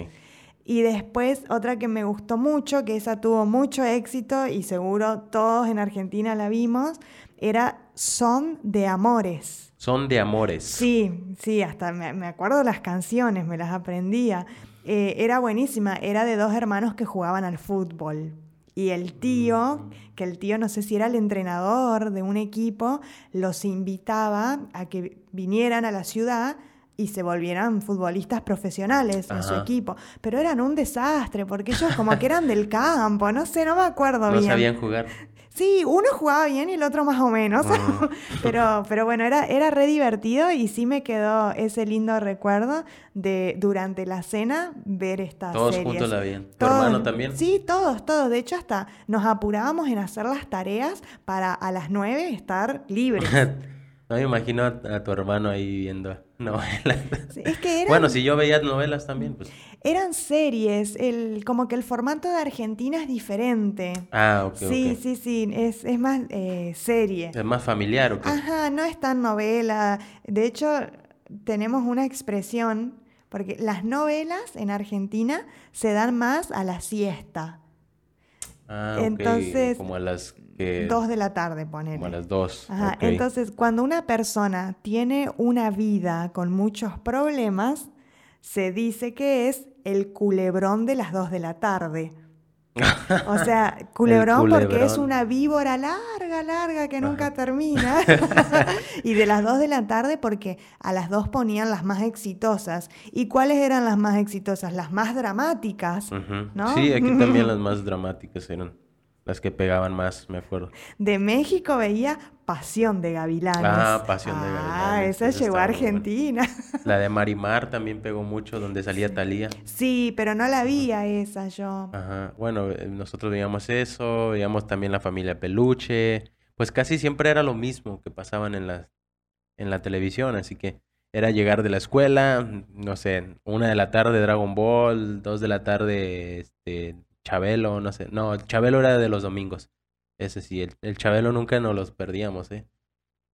Y después otra que me gustó mucho, que esa tuvo mucho éxito y seguro todos en Argentina la vimos, era Son de Amores. Son de amores. Sí, sí, hasta me, me acuerdo las canciones, me las aprendía. Eh, era buenísima, era de dos hermanos que jugaban al fútbol. Y el tío, que el tío no sé si era el entrenador de un equipo, los invitaba a que vinieran a la ciudad y se volvieran futbolistas profesionales en su equipo. Pero eran un desastre, porque ellos como que eran del campo, no sé, no me acuerdo No bien. sabían jugar. Sí, uno jugaba bien y el otro más o menos. Ah. pero, pero bueno, era, era re divertido y sí me quedó ese lindo recuerdo de durante la cena ver estas Todos series. juntos la veían. ¿Tu Todos- hermano también? Sí, todos, todos. De hecho, hasta nos apurábamos en hacer las tareas para a las nueve estar libres. No me imagino a, a tu hermano ahí viendo novelas. Sí, es que eran, Bueno, si yo veía novelas también, pues. eran series, el, como que el formato de Argentina es diferente. Ah, ok, sí, sí, sí, es, es más eh, serie. ¿Es más familiar o qué? Ajá, no es tan novela. De hecho, tenemos una expresión, porque las novelas en Argentina se dan más a la siesta, Ah, entonces, Como a las que... dos de la tarde, Como a ponele. las dos. Ajá, entonces cuando una persona tiene una vida con muchos problemas, se dice que es el culebrón de las dos de la tarde. O sea, culebrón, porque es una víbora larga, larga que nunca termina. y de las dos de la tarde porque a las dos ponían las más exitosas. ¿Y cuáles eran las más exitosas? Las más dramáticas. Sí, aquí también las más dramáticas eran las que pegaban más, me acuerdo. De México veía Pasión de Gavilanes. Ah, Pasión de Ah, Gavilanes, esa esa llegó a. Argentina. La de Marimar también pegó mucho, donde salía Thalía. Sí, pero no la vi a esa yo. Ajá. Bueno, eh, nosotros veíamos eso, veíamos también la familia Peluche. Pues casi siempre era lo mismo que pasaban en la, en la televisión, así que era llegar de la escuela, no sé, una de la tarde Dragon Ball, dos de la tarde este Chabelo, no sé. No, Chabelo era de los domingos. Ese sí, el, el Chabelo nunca nos los perdíamos, ¿eh?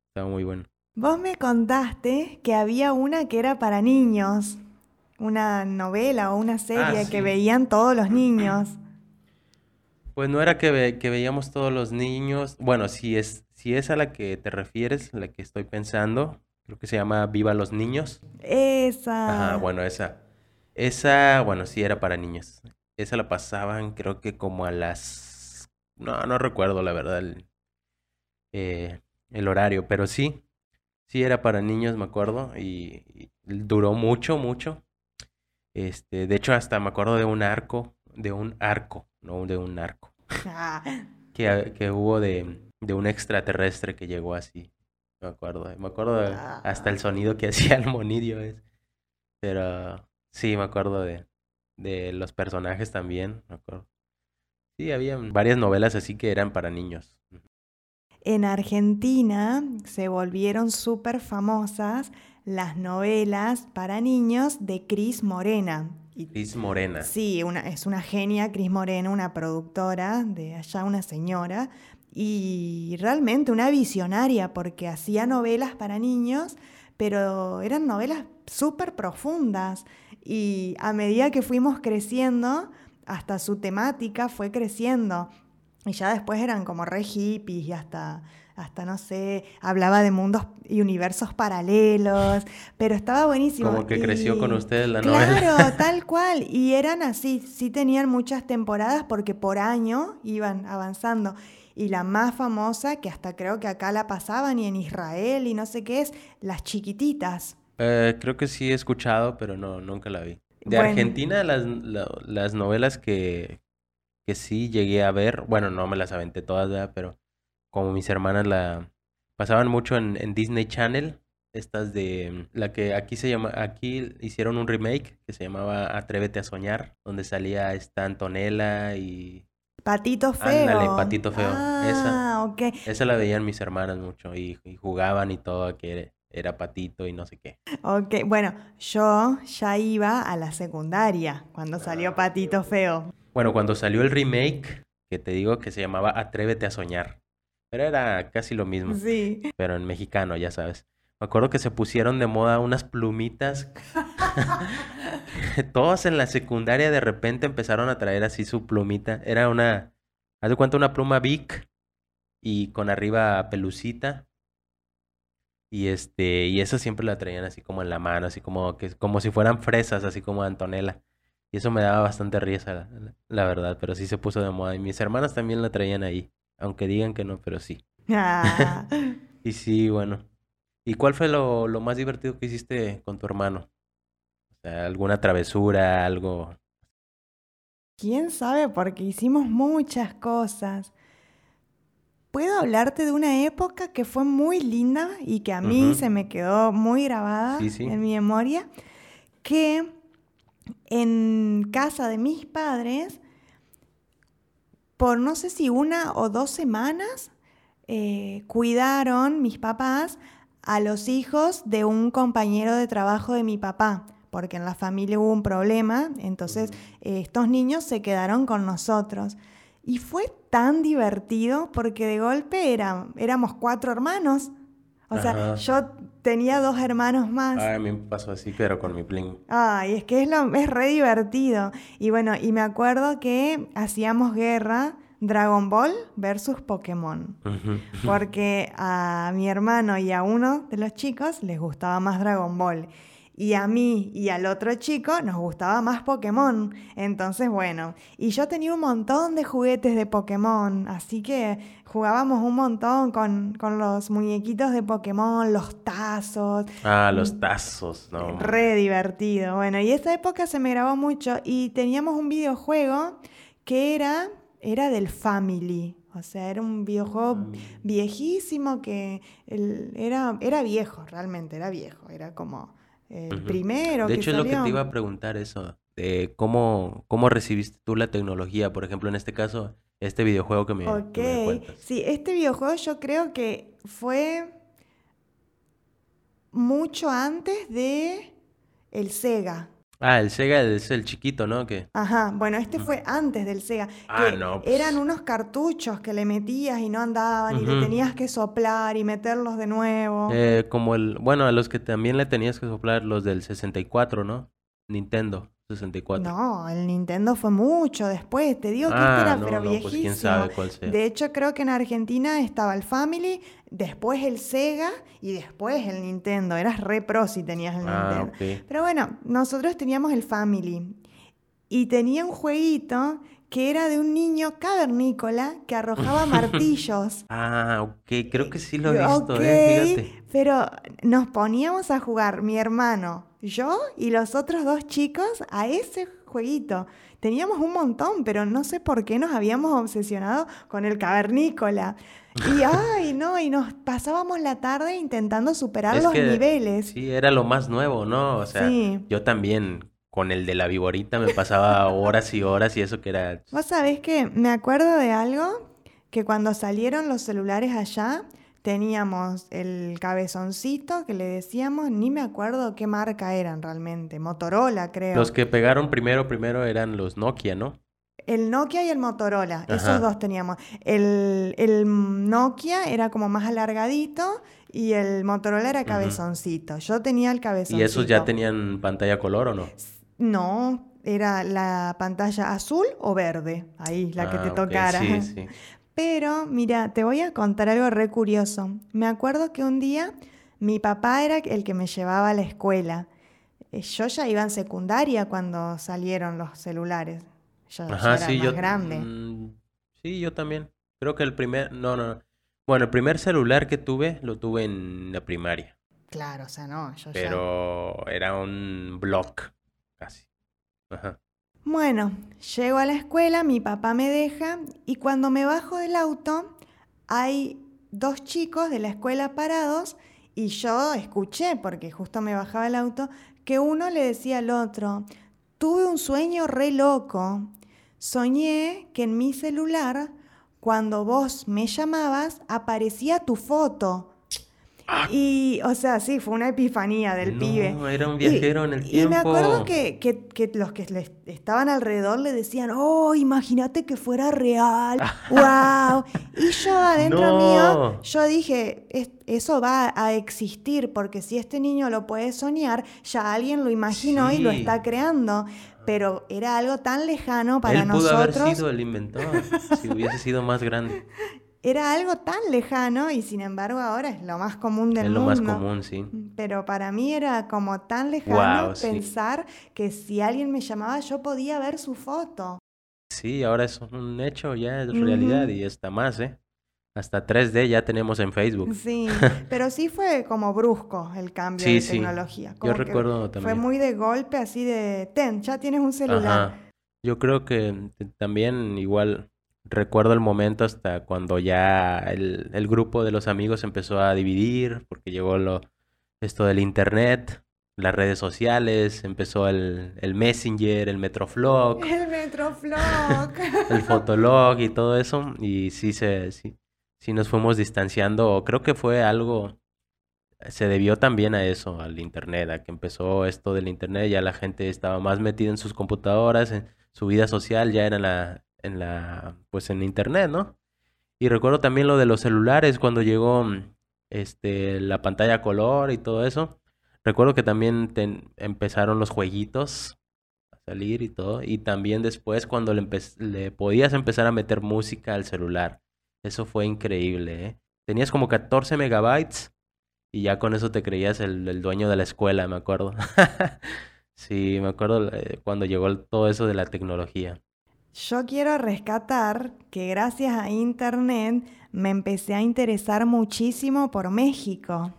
Estaba muy bueno. Vos me contaste que había una que era para niños, una novela o una serie que sí. veían todos los niños. Pues no era que, ve- que veíamos todos los niños. Bueno, si es, si es a la que te refieres, la que estoy pensando, creo que se llama Viva los Niños. Esa. Ajá, bueno, esa. Esa, bueno, sí era para niños. Esa la pasaban, creo que como a las... No, no recuerdo la verdad el, eh, el horario, pero sí, sí era para niños, me acuerdo, y, y duró mucho, mucho. Este, de hecho, hasta me acuerdo de un arco, de un arco, no de un arco, Ah, que, que hubo de, de un extraterrestre que llegó así. Me acuerdo, me acuerdo de- hasta el sonido que hacía el monillo. es. Pero sí, me acuerdo de, de los personajes también, me acuerdo. Sí, había varias novelas así que eran para niños. En Argentina se volvieron súper famosas las novelas para niños de Cris Morena. Cris Morena. Sí, una, es una genia, Cris Morena, una productora de allá, una señora, y realmente una visionaria porque hacía novelas para niños, pero eran novelas súper profundas y a medida que fuimos creciendo, hasta su temática fue creciendo. Y ya después eran como re hippies y hasta, hasta no sé, hablaba de mundos y universos paralelos, pero estaba buenísimo. Como que creció con ustedes la novela. Claro, tal cual. Y eran así, sí tenían muchas temporadas porque por año iban avanzando. Y la más famosa, que hasta creo que acá la pasaban y en Israel y no sé qué es, Las Chiquititas. Eh, creo que sí he escuchado, pero no, nunca la vi. De Argentina, las, las novelas que, que sí llegué a ver, bueno, no me las aventé todas, pero como mis hermanas la pasaban mucho en, en, Disney Channel, estas de la que aquí se llama, aquí hicieron un remake que se llamaba Atrévete a soñar, donde salía esta Antonella y Patito feo. Ándale, patito feo. esa, ah, esa la veían mis hermanas mucho y, jugaban y todo, que era, patito y no sé qué. Ok, bueno, yo ya iba a la secundaria cuando salió Patito feo. Bueno, cuando salió el remake, que te digo que se llamaba Atrévete a soñar. Pero era casi lo mismo. Sí. Pero en mexicano, ya sabes. Me acuerdo que se pusieron de moda unas plumitas. Todos en la secundaria de repente empezaron a traer así su plumita. Era una, haz de cuenta, una pluma Bic y con arriba pelucita. Y este, y eso siempre la traían así como en la mano, así como que, como si fueran fresas, así como Antonella. Y eso me daba bastante risa, la, verdad, pero sí se puso de moda. Y mis hermanas también la traían ahí, aunque digan que no, pero sí. Ah. y sí, bueno. ¿Y cuál fue lo, lo más divertido que hiciste con tu hermano? O sea, alguna travesura, algo. ¿Quién sabe? Porque hicimos muchas cosas. Puedo hablarte de una época que fue muy linda y que a mí se me quedó muy grabada en mi memoria, que en casa de mis padres, por no sé si una o dos semanas, eh, cuidaron mis papás a los hijos de un compañero de trabajo de mi papá, porque en la familia hubo un problema, entonces eh, estos niños se quedaron con nosotros. Y fue tan divertido porque de golpe éramos cuatro hermanos. O sea, yo tenía dos hermanos más. a mí me pasó así, pero con mi pling. Ay, es que es, lo, es re divertido. Y bueno, y me acuerdo que hacíamos guerra Dragon Ball versus Pokémon. Porque a mi hermano y a uno de los chicos les gustaba más Dragon Ball. Y a mí y al otro chico nos gustaba más Pokémon. Entonces, bueno, y yo tenía un montón de juguetes de Pokémon, así que jugábamos un montón con, con los muñequitos de Pokémon, los tazos. Ah, los tazos, no. Re divertido. Bueno, y esa época se me grabó mucho y teníamos un videojuego que era era del Family. O sea, era un videojuego viejísimo que era, era viejo, realmente, era viejo. Era como el primero. De hecho, es lo que te iba a preguntar eso. De cómo, cómo recibiste tú la tecnología, por ejemplo, en este caso, este videojuego que me, Ok, sí, este videojuego yo creo que fue mucho antes de el Sega. Ah, el Sega es el chiquito, ¿no? Ajá, bueno, este fue antes del Sega. Ah, no. Pues. Eran unos cartuchos que le metías y no andaban y le tenías que soplar y meterlos de nuevo. Eh, como el, bueno, a los que también le tenías que soplar los del 64, ¿no? Nintendo. 64. No, el Nintendo fue mucho después, te digo que este ah, era pero no, viejísimo. Pues quién sabe cuál sea. De hecho, creo que en Argentina estaba el Family, después el Sega y después el Nintendo. Eras re pro si tenías el ah, Nintendo. Pero bueno, nosotros teníamos el Family y tenía un jueguito que era de un niño cavernícola que arrojaba martillos. Ah, ok, creo que sí lo he visto, eh, fíjate. Pero nos poníamos a jugar mi hermano, yo y los otros dos chicos a ese jueguito. Teníamos un montón, pero no sé por qué nos habíamos obsesionado con el cavernícola. Y ay, no, y nos pasábamos la tarde intentando superar los niveles. Sí, era lo más nuevo, ¿no? O sea, yo también con el de la viborita me pasaba horas y horas y eso que era... Vos sabés que me acuerdo de algo que cuando salieron los celulares allá, Teníamos el cabezoncito que le decíamos, ni me acuerdo qué marca eran realmente, Motorola creo. Los que pegaron primero, primero eran los Nokia, ¿no? El Nokia y el Motorola, esos dos teníamos. El, Nokia era como más alargadito y el Motorola era cabezoncito. Yo tenía el cabezoncito. ¿Y esos ya tenían pantalla color o no? No, era la pantalla azul o verde, ahí, la que te ah, tocara. Sí, sí. Pero, mira, te voy a contar algo re curioso. Me acuerdo que un día mi papá era el que me llevaba a la escuela. Eh, yo ya iba en secundaria cuando salieron los celulares. Yo ya Ajá, era sí, más yo. grande. mm, sí, yo también. Creo que el primer. No, no, no. Bueno, el primer celular que tuve lo tuve en la primaria. Claro, o sea, no, yo ya. Pero era un block, Bueno, llego a la escuela, mi papá me deja y cuando me bajo del auto hay dos chicos de la escuela parados y yo escuché, porque justo me bajaba el auto, que uno le decía al otro, tuve un sueño re loco. Soñé que en mi celular, cuando vos me llamabas, aparecía tu foto. Y, o sea, sí, fue una epifanía del pibe. Era un Y- viajero en el Y me acuerdo tiempo. que, que- que los que le estaban alrededor le decían, oh, imagínate que fuera real, wow. Y yo adentro No. mío, yo dije, "Es- eso va a existir, porque si este niño lo puede soñar, ya alguien lo imaginó y lo está creando. Pero era algo tan lejano para Él pudo haber nosotros. sido el inventor si hubiese sido más grande. Era algo tan lejano y sin embargo ahora es lo más común del Es lo mundo. más común, sí. Pero para mí era como tan lejano sí. pensar que si alguien me llamaba yo podía ver su foto. Sí, ahora es un hecho, ya es realidad y está más, ¿eh? Hasta 3D ya tenemos en Facebook. Sí, pero sí fue como brusco el cambio Sí, de sí. tecnología. Yo Como que recuerdo Fue también. muy de golpe, así de, ten, ya tienes un celular. Ajá. Yo creo que t- también igual recuerdo el momento hasta cuando ya el, el grupo de los amigos empezó a dividir, porque llegó lo, esto del internet, las redes sociales, empezó el, el Messenger, el Metroflog, El Metroflog. el Fotolog y todo eso, y sí se, sí, sí nos fuimos distanciando. Creo que fue algo, se debió también a eso, al internet, a que empezó esto del internet, ya la gente estaba más metida en sus computadoras, en su vida social ya era la, en la, pues en internet, ¿no? Y recuerdo también lo de los celulares cuando llegó mm, este la pantalla color y todo eso. Recuerdo que también ten- empezaron los jueguitos a salir y todo, y también después cuando le, podías empezar a meter música al celular. Eso fue increíble, ¿eh? Tenías como 14 megabytes y ya con eso te creías el, el dueño de la escuela, me acuerdo. Sí, me acuerdo eh, cuando llegó todo eso de la tecnología. Yo quiero rescatar que gracias a Internet me empecé a interesar muchísimo por México,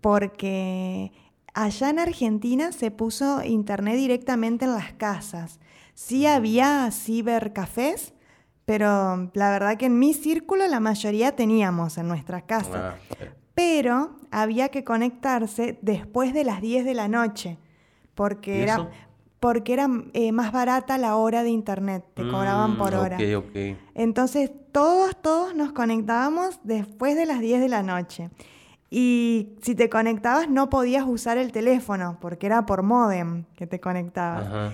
porque allá en Argentina se puso Internet directamente en las casas. Sí había cibercafés, pero la verdad que en mi círculo la mayoría teníamos en nuestras casas. Ah, Pero había que conectarse después de las 10 de la noche, porque ¿y era, eso? Porque era eh, más barata la hora de internet, te cobraban Mm, por hora. Ok, ok. Entonces todos, todos nos conectábamos después de las 10 de la noche. Y si te conectabas no podías usar el teléfono, porque era por módem que te conectabas. Ajá.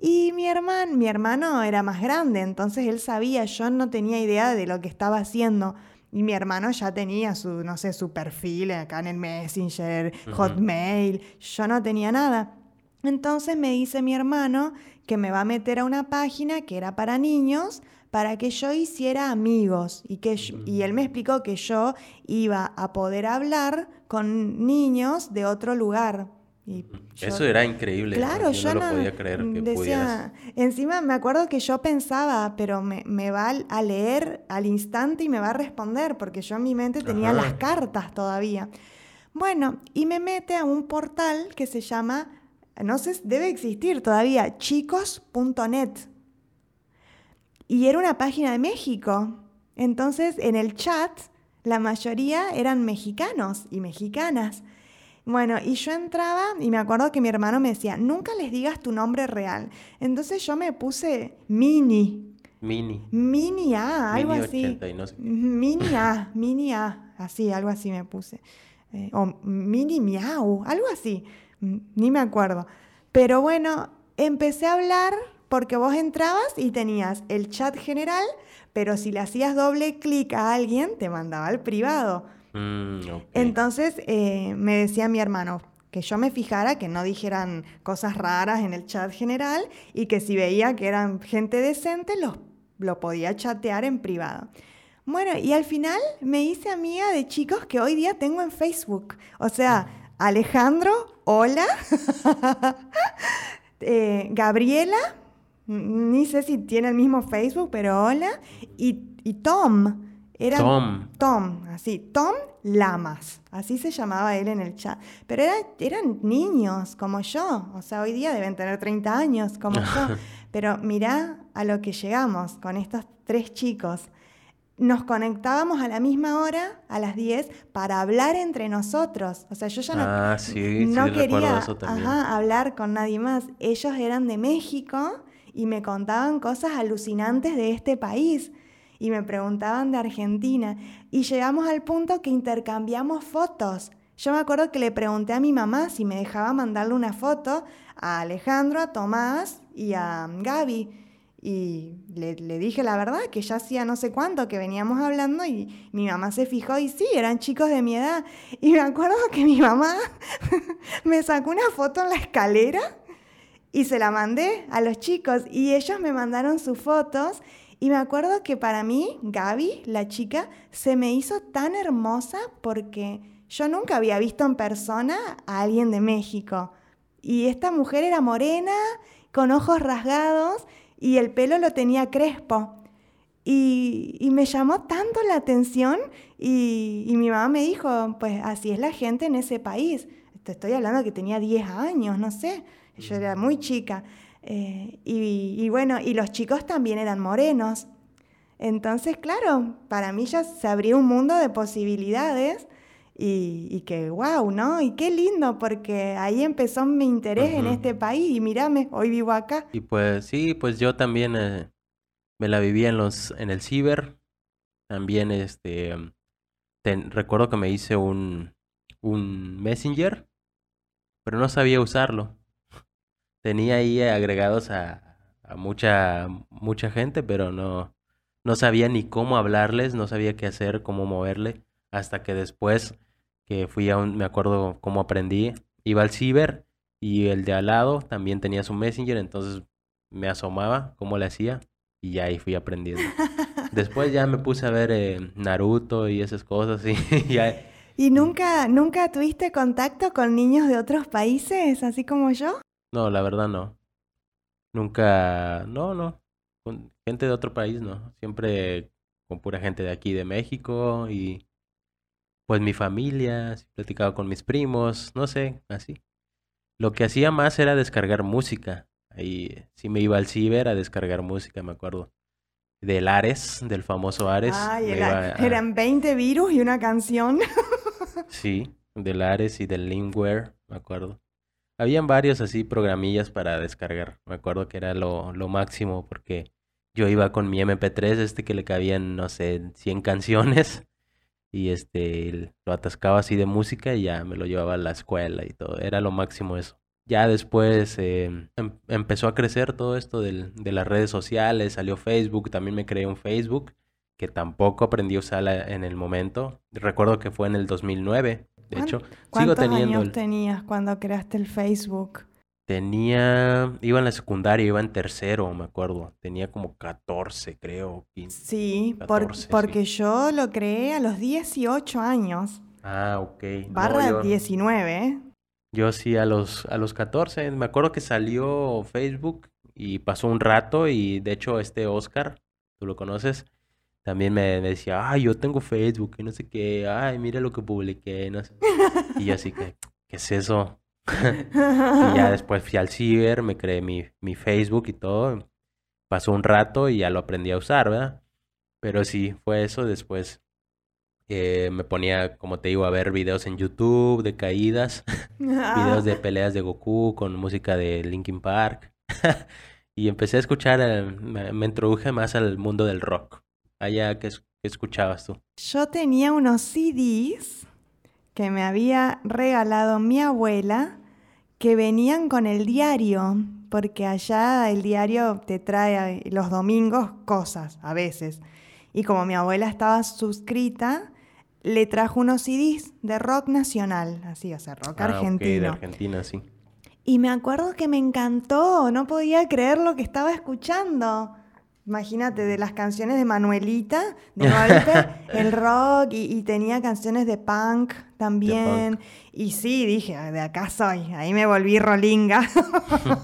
Y mi hermano, mi hermano era más grande, entonces él sabía, yo no tenía idea de lo que estaba haciendo. Y mi hermano ya tenía su, no sé, su perfil acá en el Messenger, Ujú. Hotmail, yo no tenía nada. Entonces me dice mi hermano que me va a meter a una página que era para niños para que yo hiciera amigos y que yo- y él me explicó que yo iba a poder hablar con niños de otro lugar. Y yo- Eso era increíble. Claro, yo yo no lo podía creer que pudieras. decía, encima me acuerdo que yo pensaba, pero me, me va a leer al instante y me va a responder, porque yo en mi mente tenía Ajá. las cartas todavía. Bueno, y me mete a un portal que se llama, no sé, debe existir todavía, chicos.net. Y era una página de México. Entonces, en el chat, la mayoría eran mexicanos y mexicanas. Bueno, y yo entraba y me acuerdo que mi hermano me decía, nunca les digas tu nombre real. Entonces yo me puse Mini, Mini. Mini A, algo Mini así. 80 y no sé. Mini A, Mini A, así, algo así me puse. Eh, o Mini Miau, algo así, ni me acuerdo. Pero bueno, empecé a hablar porque vos entrabas y tenías el chat general, pero si le hacías doble clic a alguien, te mandaba al privado. Mm. Entonces eh, me decía mi hermano que yo me fijara que no dijeran cosas raras en el chat general y que si veía que eran gente decente, los lo podía chatear en privado. Bueno, y al final me hice amiga de chicos que hoy día tengo en Facebook. O sea, Alejandro, hola. Eh, Gabriela, ni sé si tiene el mismo Facebook, pero hola. Y, y Tom. Era Tom. Tom, así. Tom Lamas. Así se llamaba él en el chat. Pero eran niños como yo. O sea, hoy día deben tener 30 años como yo. Pero mirá a lo que llegamos con estos tres chicos nos conectábamos a la misma hora, a las 10, para hablar entre nosotros. O sea, yo ya no, ah, no quería hablar con nadie más. Ellos eran de México y me contaban cosas alucinantes de este país. Y me preguntaban de Argentina. Y llegamos al punto que intercambiamos fotos. Yo me acuerdo que le pregunté a mi mamá si me dejaba mandarle una foto a Alejandro, a Tomás y a Gaby. Y le, dije la verdad, que ya hacía no sé cuánto que veníamos hablando y mi mamá se fijó y sí, eran chicos de mi edad. Y me acuerdo que mi mamá me sacó una foto en la escalera y se la mandé a los chicos y ellos me mandaron sus fotos. Y me acuerdo que para mí, Gaby, la chica, se me hizo tan hermosa porque yo nunca había visto en persona a alguien de México. Y esta mujer era morena, con ojos rasgados y el pelo lo tenía crespo. Y, me llamó tanto la atención y, mi mamá me dijo, pues así es la gente en ese país. Estoy hablando que tenía 10 años, no sé, yo era muy chica. Eh, y, y, bueno, y los chicos también eran morenos. Entonces, claro, para mí ya se abrió un mundo de posibilidades y, que wow, ¿no? Y qué lindo, porque ahí empezó mi interés en este país y mírame, hoy vivo acá. Y pues sí, pues yo también eh, me la vivía en los en el ciber. También este recuerdo que me hice un un Messenger, pero no sabía usarlo. Tenía ahí agregados a, a mucha mucha gente, pero no no sabía ni cómo hablarles, no sabía qué hacer, cómo moverle, hasta que después que fui a un, me acuerdo cómo aprendí, iba al ciber y el de al lado también tenía su messenger, entonces me asomaba cómo le hacía y ya ahí fui aprendiendo. Después ya me puse a ver eh, Naruto y esas cosas y ¿Y nunca, nunca tuviste contacto con niños de otros países, así como yo? No, la verdad no. Nunca, no, no. Con gente de otro país no. Siempre con pura gente de aquí, de México y pues mi familia, platicaba con mis primos, no sé, así. Lo que hacía más era descargar música. Ahí sí me iba al ciber a descargar música, me acuerdo. Del Ares, del famoso Ares. Ay, eran 20 virus y una canción. sí, del Ares y del Limeware, me acuerdo. Habían varios así programillas para descargar. Me acuerdo que era lo, lo máximo porque yo iba con mi MP3, este que le cabían, no sé, 100 canciones y este lo atascaba así de música y ya me lo llevaba a la escuela y todo, era lo máximo eso. Ya después em, em, empezó a crecer todo esto del, de las redes sociales, salió Facebook, también me creé un Facebook que tampoco aprendí a usar en el momento. Recuerdo que fue en el 2009, de hecho. Sigo teniendo años tenías cuando creaste el Facebook? Tenía, iba en la secundaria, iba en tercero, me acuerdo. Tenía como 14, creo. 15, sí, porque yo lo creé a los 18 años. Ah, ok. Barra 19. Yo sí, a los, a los 14. Me acuerdo que salió Facebook y pasó un rato y de hecho este Oscar, tú lo conoces, también me, decía, ay, yo tengo Facebook y no sé qué, ay, mira lo que publiqué, no sé. Y yo así que, ¿qué es eso? y ya después fui al ciber, me creé mi, mi Facebook y todo. Pasó un rato y ya lo aprendí a usar, ¿verdad? Pero sí, fue eso. Después eh, me ponía, como te digo, a ver videos en YouTube de caídas, videos de peleas de Goku con música de Linkin Park. y empecé a escuchar, eh, me, introduje más al mundo del rock. Allá, ¿qué, ¿qué escuchabas tú? Yo tenía unos CDs que me había regalado mi abuela que venían con el diario, porque allá el diario te trae los domingos cosas a veces. Y como mi abuela estaba suscrita, le trajo unos CDs de rock nacional, así, o sea, rock ah, argentino. de Argentina, sí. Y me acuerdo que me encantó, no podía creer lo que estaba escuchando. Imagínate, de las canciones de Manuelita, de golpe, el rock, y, tenía canciones de punk también. Y sí, dije, de acá soy, ahí me volví rolinga.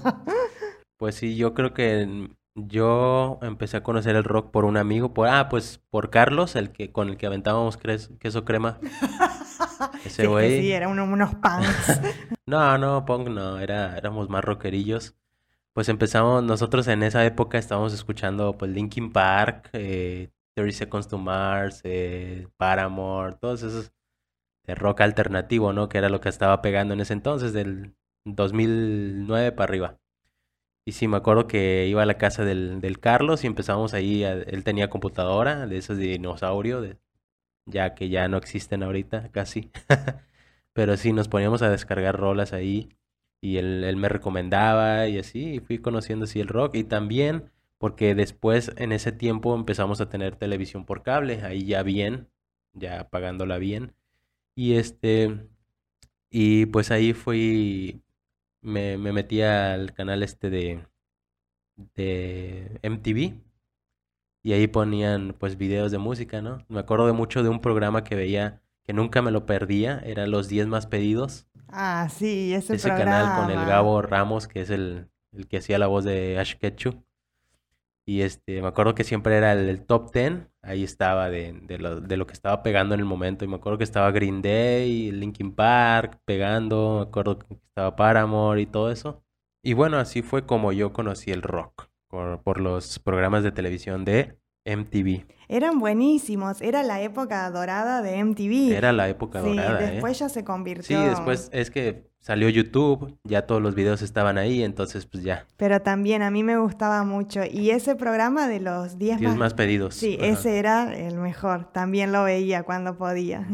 pues sí, yo creo que yo empecé a conocer el rock por un amigo, por ah, pues por Carlos, el que con el que aventábamos queso crema. Ese güey. Sí, eran unos punks. no, no, punk no, era, éramos más rockerillos. Pues empezamos, nosotros en esa época estábamos escuchando pues Linkin Park, eh, 30 Seconds to Mars, eh, Paramore, todos esos de rock alternativo, ¿no? Que era lo que estaba pegando en ese entonces, del 2009 para arriba. Y sí, me acuerdo que iba a la casa del, del Carlos y empezamos ahí, él tenía computadora de esos de dinosaurio, ya que ya no existen ahorita casi. Pero sí, nos poníamos a descargar rolas ahí y él, él me recomendaba y así, y fui conociendo así el rock. Y también porque después en ese tiempo empezamos a tener televisión por cable, ahí ya bien, ya pagándola bien. Y este, y pues ahí fui me, me metí al canal este de, de MTV y ahí ponían pues videos de música, ¿no? Me acuerdo de mucho de un programa que veía que nunca me lo perdía, era Los 10 más pedidos. Ah, sí, ese, ese canal con el Gabo Ramos, que es el, el que hacía la voz de Ash Ketchum. Y este, me acuerdo que siempre era el, top 10, ahí estaba de, de, lo, de, lo, que estaba pegando en el momento. Y me acuerdo que estaba Green Day, Linkin Park pegando, me acuerdo que estaba Paramore y todo eso. Y bueno, así fue como yo conocí el rock, por, por los programas de televisión de MTV. Eran buenísimos, era la época dorada de MTV. Era la época dorada. Sí, después ya se convirtió. Sí, después es que salió YouTube, ya todos los videos estaban ahí, entonces pues ya. Pero también a mí me gustaba mucho. Y ese programa de los 10 más... más... pedidos. Sí, ese era el mejor. También lo veía cuando podía.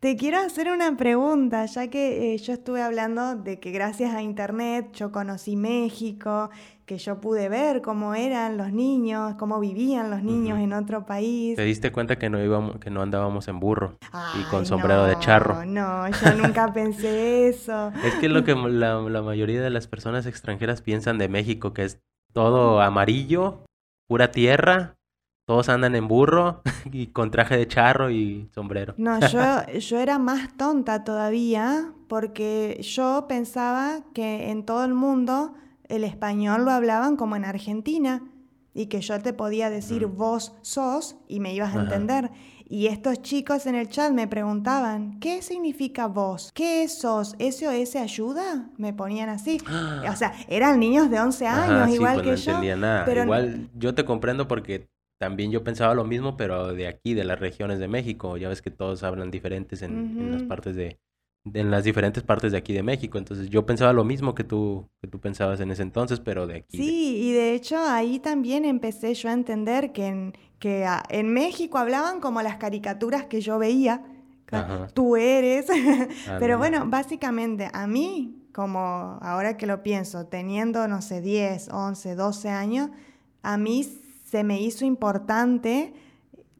Te quiero hacer una pregunta, ya que eh, yo estuve hablando de que gracias a Internet yo conocí México, que yo pude ver cómo eran los niños, cómo vivían los niños en otro país. ¿Te diste cuenta que no íbamos, que no andábamos en burro y con sombrero de charro? No, yo nunca pensé eso. Es que lo que la, la mayoría de las personas extranjeras piensan de México, que es todo amarillo, pura tierra, todos andan en burro y con traje de charro y sombrero. No, yo, yo era más tonta todavía porque yo pensaba que en todo el mundo el español lo hablaban como en Argentina y que yo te podía decir mm. vos sos y me ibas a entender. Y estos chicos en el chat me preguntaban, ¿qué significa vos? ¿Qué es sos? ¿SOS ayuda? Me ponían así. O sea, eran niños de 11 años, igual pues que no yo. Entendía nada. Pero igual yo te comprendo porque también yo pensaba lo mismo, pero de aquí, de las regiones de México. Ya ves que todos hablan diferentes en, las partes de, en las diferentes partes de aquí de México. Entonces yo pensaba lo mismo que tú, que tú pensabas en ese entonces, pero de aquí. Sí, y de hecho ahí también empecé yo a entender que en, que en México hablaban como las caricaturas que yo veía. Tú eres. pero bueno, básicamente a mí, como ahora que lo pienso, teniendo, no sé, 10, 11, 12 años, a mí se me hizo importante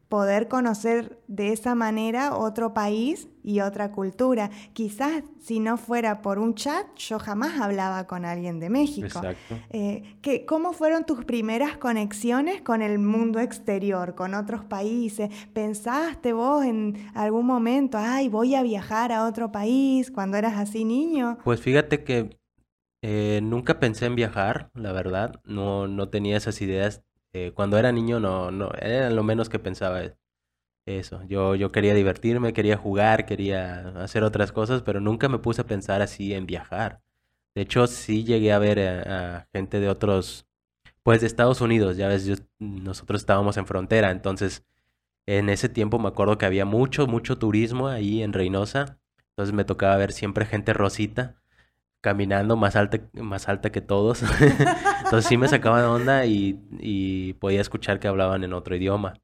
poder conocer de esa manera otro país y otra cultura. Quizás si no fuera por un chat, yo jamás hablaba con alguien de México. Exacto. Eh, ¿Cómo fueron tus primeras conexiones con el mundo exterior, con otros países? ¿Pensaste vos en algún momento, ay, voy a viajar a otro país cuando eras así niño? Pues fíjate que eh, nunca pensé en viajar, la verdad. No, no tenía esas ideas eh, cuando era niño no, no, era lo menos que pensaba eso. Yo, yo quería divertirme, quería jugar, quería hacer otras cosas, pero nunca me puse a pensar así en viajar. De hecho, sí llegué a ver a, gente de otros, pues de Estados Unidos, ya ves, nosotros estábamos en frontera, entonces en ese tiempo me acuerdo que había mucho, mucho turismo ahí en Reynosa, entonces me tocaba ver siempre gente rosita caminando más alta, más alta que todos. Entonces sí me sacaba de onda y, podía escuchar que hablaban en otro idioma.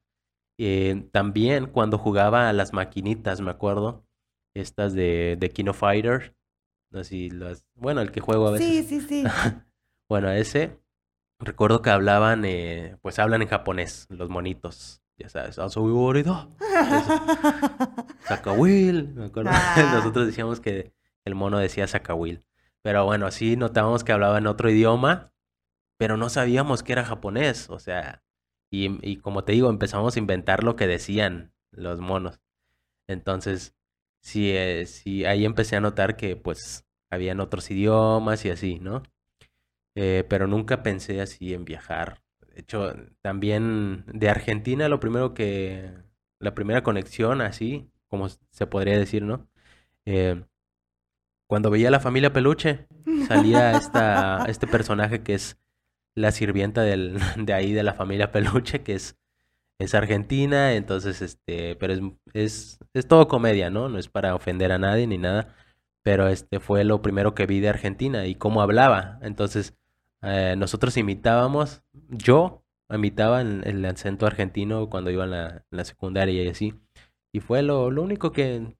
Eh, también cuando jugaba a las maquinitas, me acuerdo, estas de, de Kino Fighter, así las, bueno, el que juego a veces. Sí, sí, sí. bueno, ese, recuerdo que hablaban, eh, pues hablan en japonés, los monitos. Ya sabes, Sakawil. Me acuerdo. Ah. Nosotros decíamos que el mono decía Sakawil. Pero bueno, así notábamos que hablaba en otro idioma, pero no sabíamos que era japonés. O sea, Y, y como te digo, empezamos a inventar lo que decían los monos. Entonces, sí, eh, sí, ahí empecé a notar que pues habían otros idiomas y así, ¿no? Eh, pero nunca pensé así en viajar. De hecho, también de Argentina lo primero que, la primera conexión así, como se podría decir, ¿no? Eh, cuando veía a la familia Peluche, salía esta, este personaje que es la sirvienta del, de ahí de la familia Peluche, que es, es argentina, entonces, este, pero es, es, es todo comedia, ¿no? No es para ofender a nadie ni nada, pero este fue lo primero que vi de Argentina y cómo hablaba. Entonces, eh, nosotros imitábamos, yo imitaba el, el acento argentino cuando iba en la, la secundaria y así. Y fue lo, lo único que,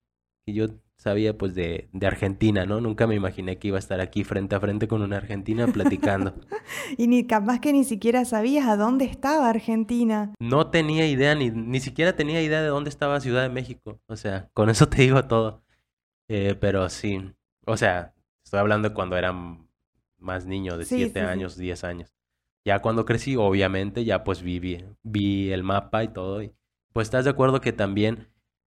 que yo sabía pues de, de, Argentina, ¿no? Nunca me imaginé que iba a estar aquí frente a frente con una argentina platicando. y ni capaz que ni siquiera sabías a dónde estaba Argentina. No tenía idea, ni, ni siquiera tenía idea de dónde estaba Ciudad de México. O sea, con eso te digo todo. Eh, pero sí, o sea, estoy hablando de cuando era más niño, de 7 sí, sí, años, 10 sí. años. Ya cuando crecí, obviamente, ya pues vi, vi, vi el mapa y todo. Y pues estás de acuerdo que también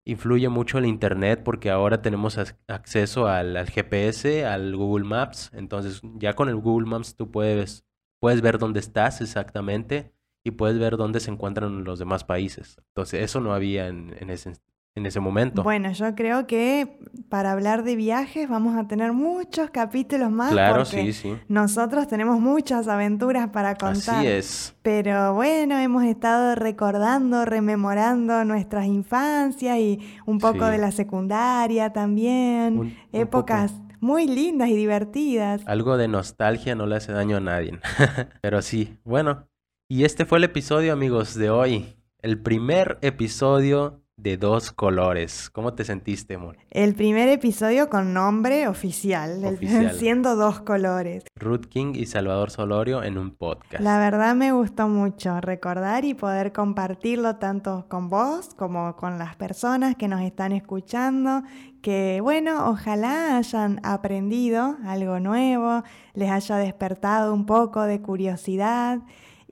influye mucho el Internet porque ahora tenemos acceso al, al, GPS, al Google Maps. Entonces ya con el Google Maps tú puedes, puedes ver dónde estás exactamente y puedes ver dónde se encuentran los demás países. Entonces eso no había en, en, ese, en ese momento. Bueno, yo creo que para hablar de viajes vamos a tener muchos capítulos más. Claro, sí, sí. Nosotros tenemos muchas aventuras para contar. Así es. Pero bueno, hemos estado recordando, rememorando nuestras infancias y un poco sí. de la secundaria también. Un, Épocas un muy lindas y divertidas. Algo de nostalgia no le hace daño a nadie. Pero sí, bueno. Y este fue el episodio, amigos, de hoy. El primer episodio de dos colores. ¿Cómo te sentiste, amor? El primer episodio con nombre oficial, oficial. siendo dos colores. Ruth King y Salvador Solorio en un podcast. La verdad me gustó mucho recordar y poder compartirlo tanto con vos como con las personas que nos están escuchando. Que bueno, ojalá hayan aprendido algo nuevo, les haya despertado un poco de curiosidad.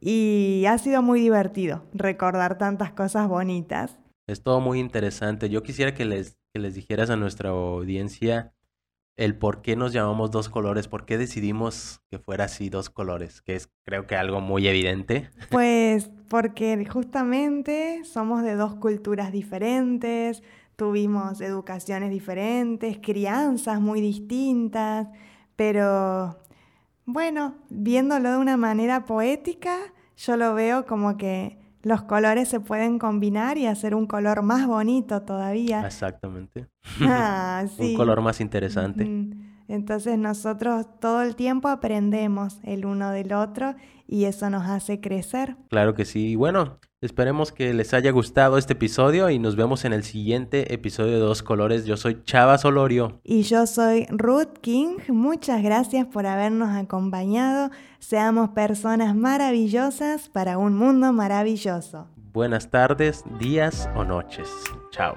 Y ha sido muy divertido recordar tantas cosas bonitas. Es todo muy interesante. Yo quisiera que les, que les dijeras a nuestra audiencia el por qué nos llamamos dos colores, por qué decidimos que fuera así dos colores, que es creo que algo muy evidente. Pues porque justamente somos de dos culturas diferentes, tuvimos educaciones diferentes, crianzas muy distintas, pero bueno, viéndolo de una manera poética, yo lo veo como que los colores se pueden combinar y hacer un color más bonito todavía. Exactamente. Ah, sí. un color más interesante. Entonces nosotros todo el tiempo aprendemos el uno del otro y eso nos hace crecer. Claro que sí. Bueno, esperemos que les haya gustado este episodio y nos vemos en el siguiente episodio de Dos Colores. Yo soy Chava Solorio. Y yo soy Ruth King. Muchas gracias por habernos acompañado. Seamos personas maravillosas para un mundo maravilloso. Buenas tardes, días o noches. Chao.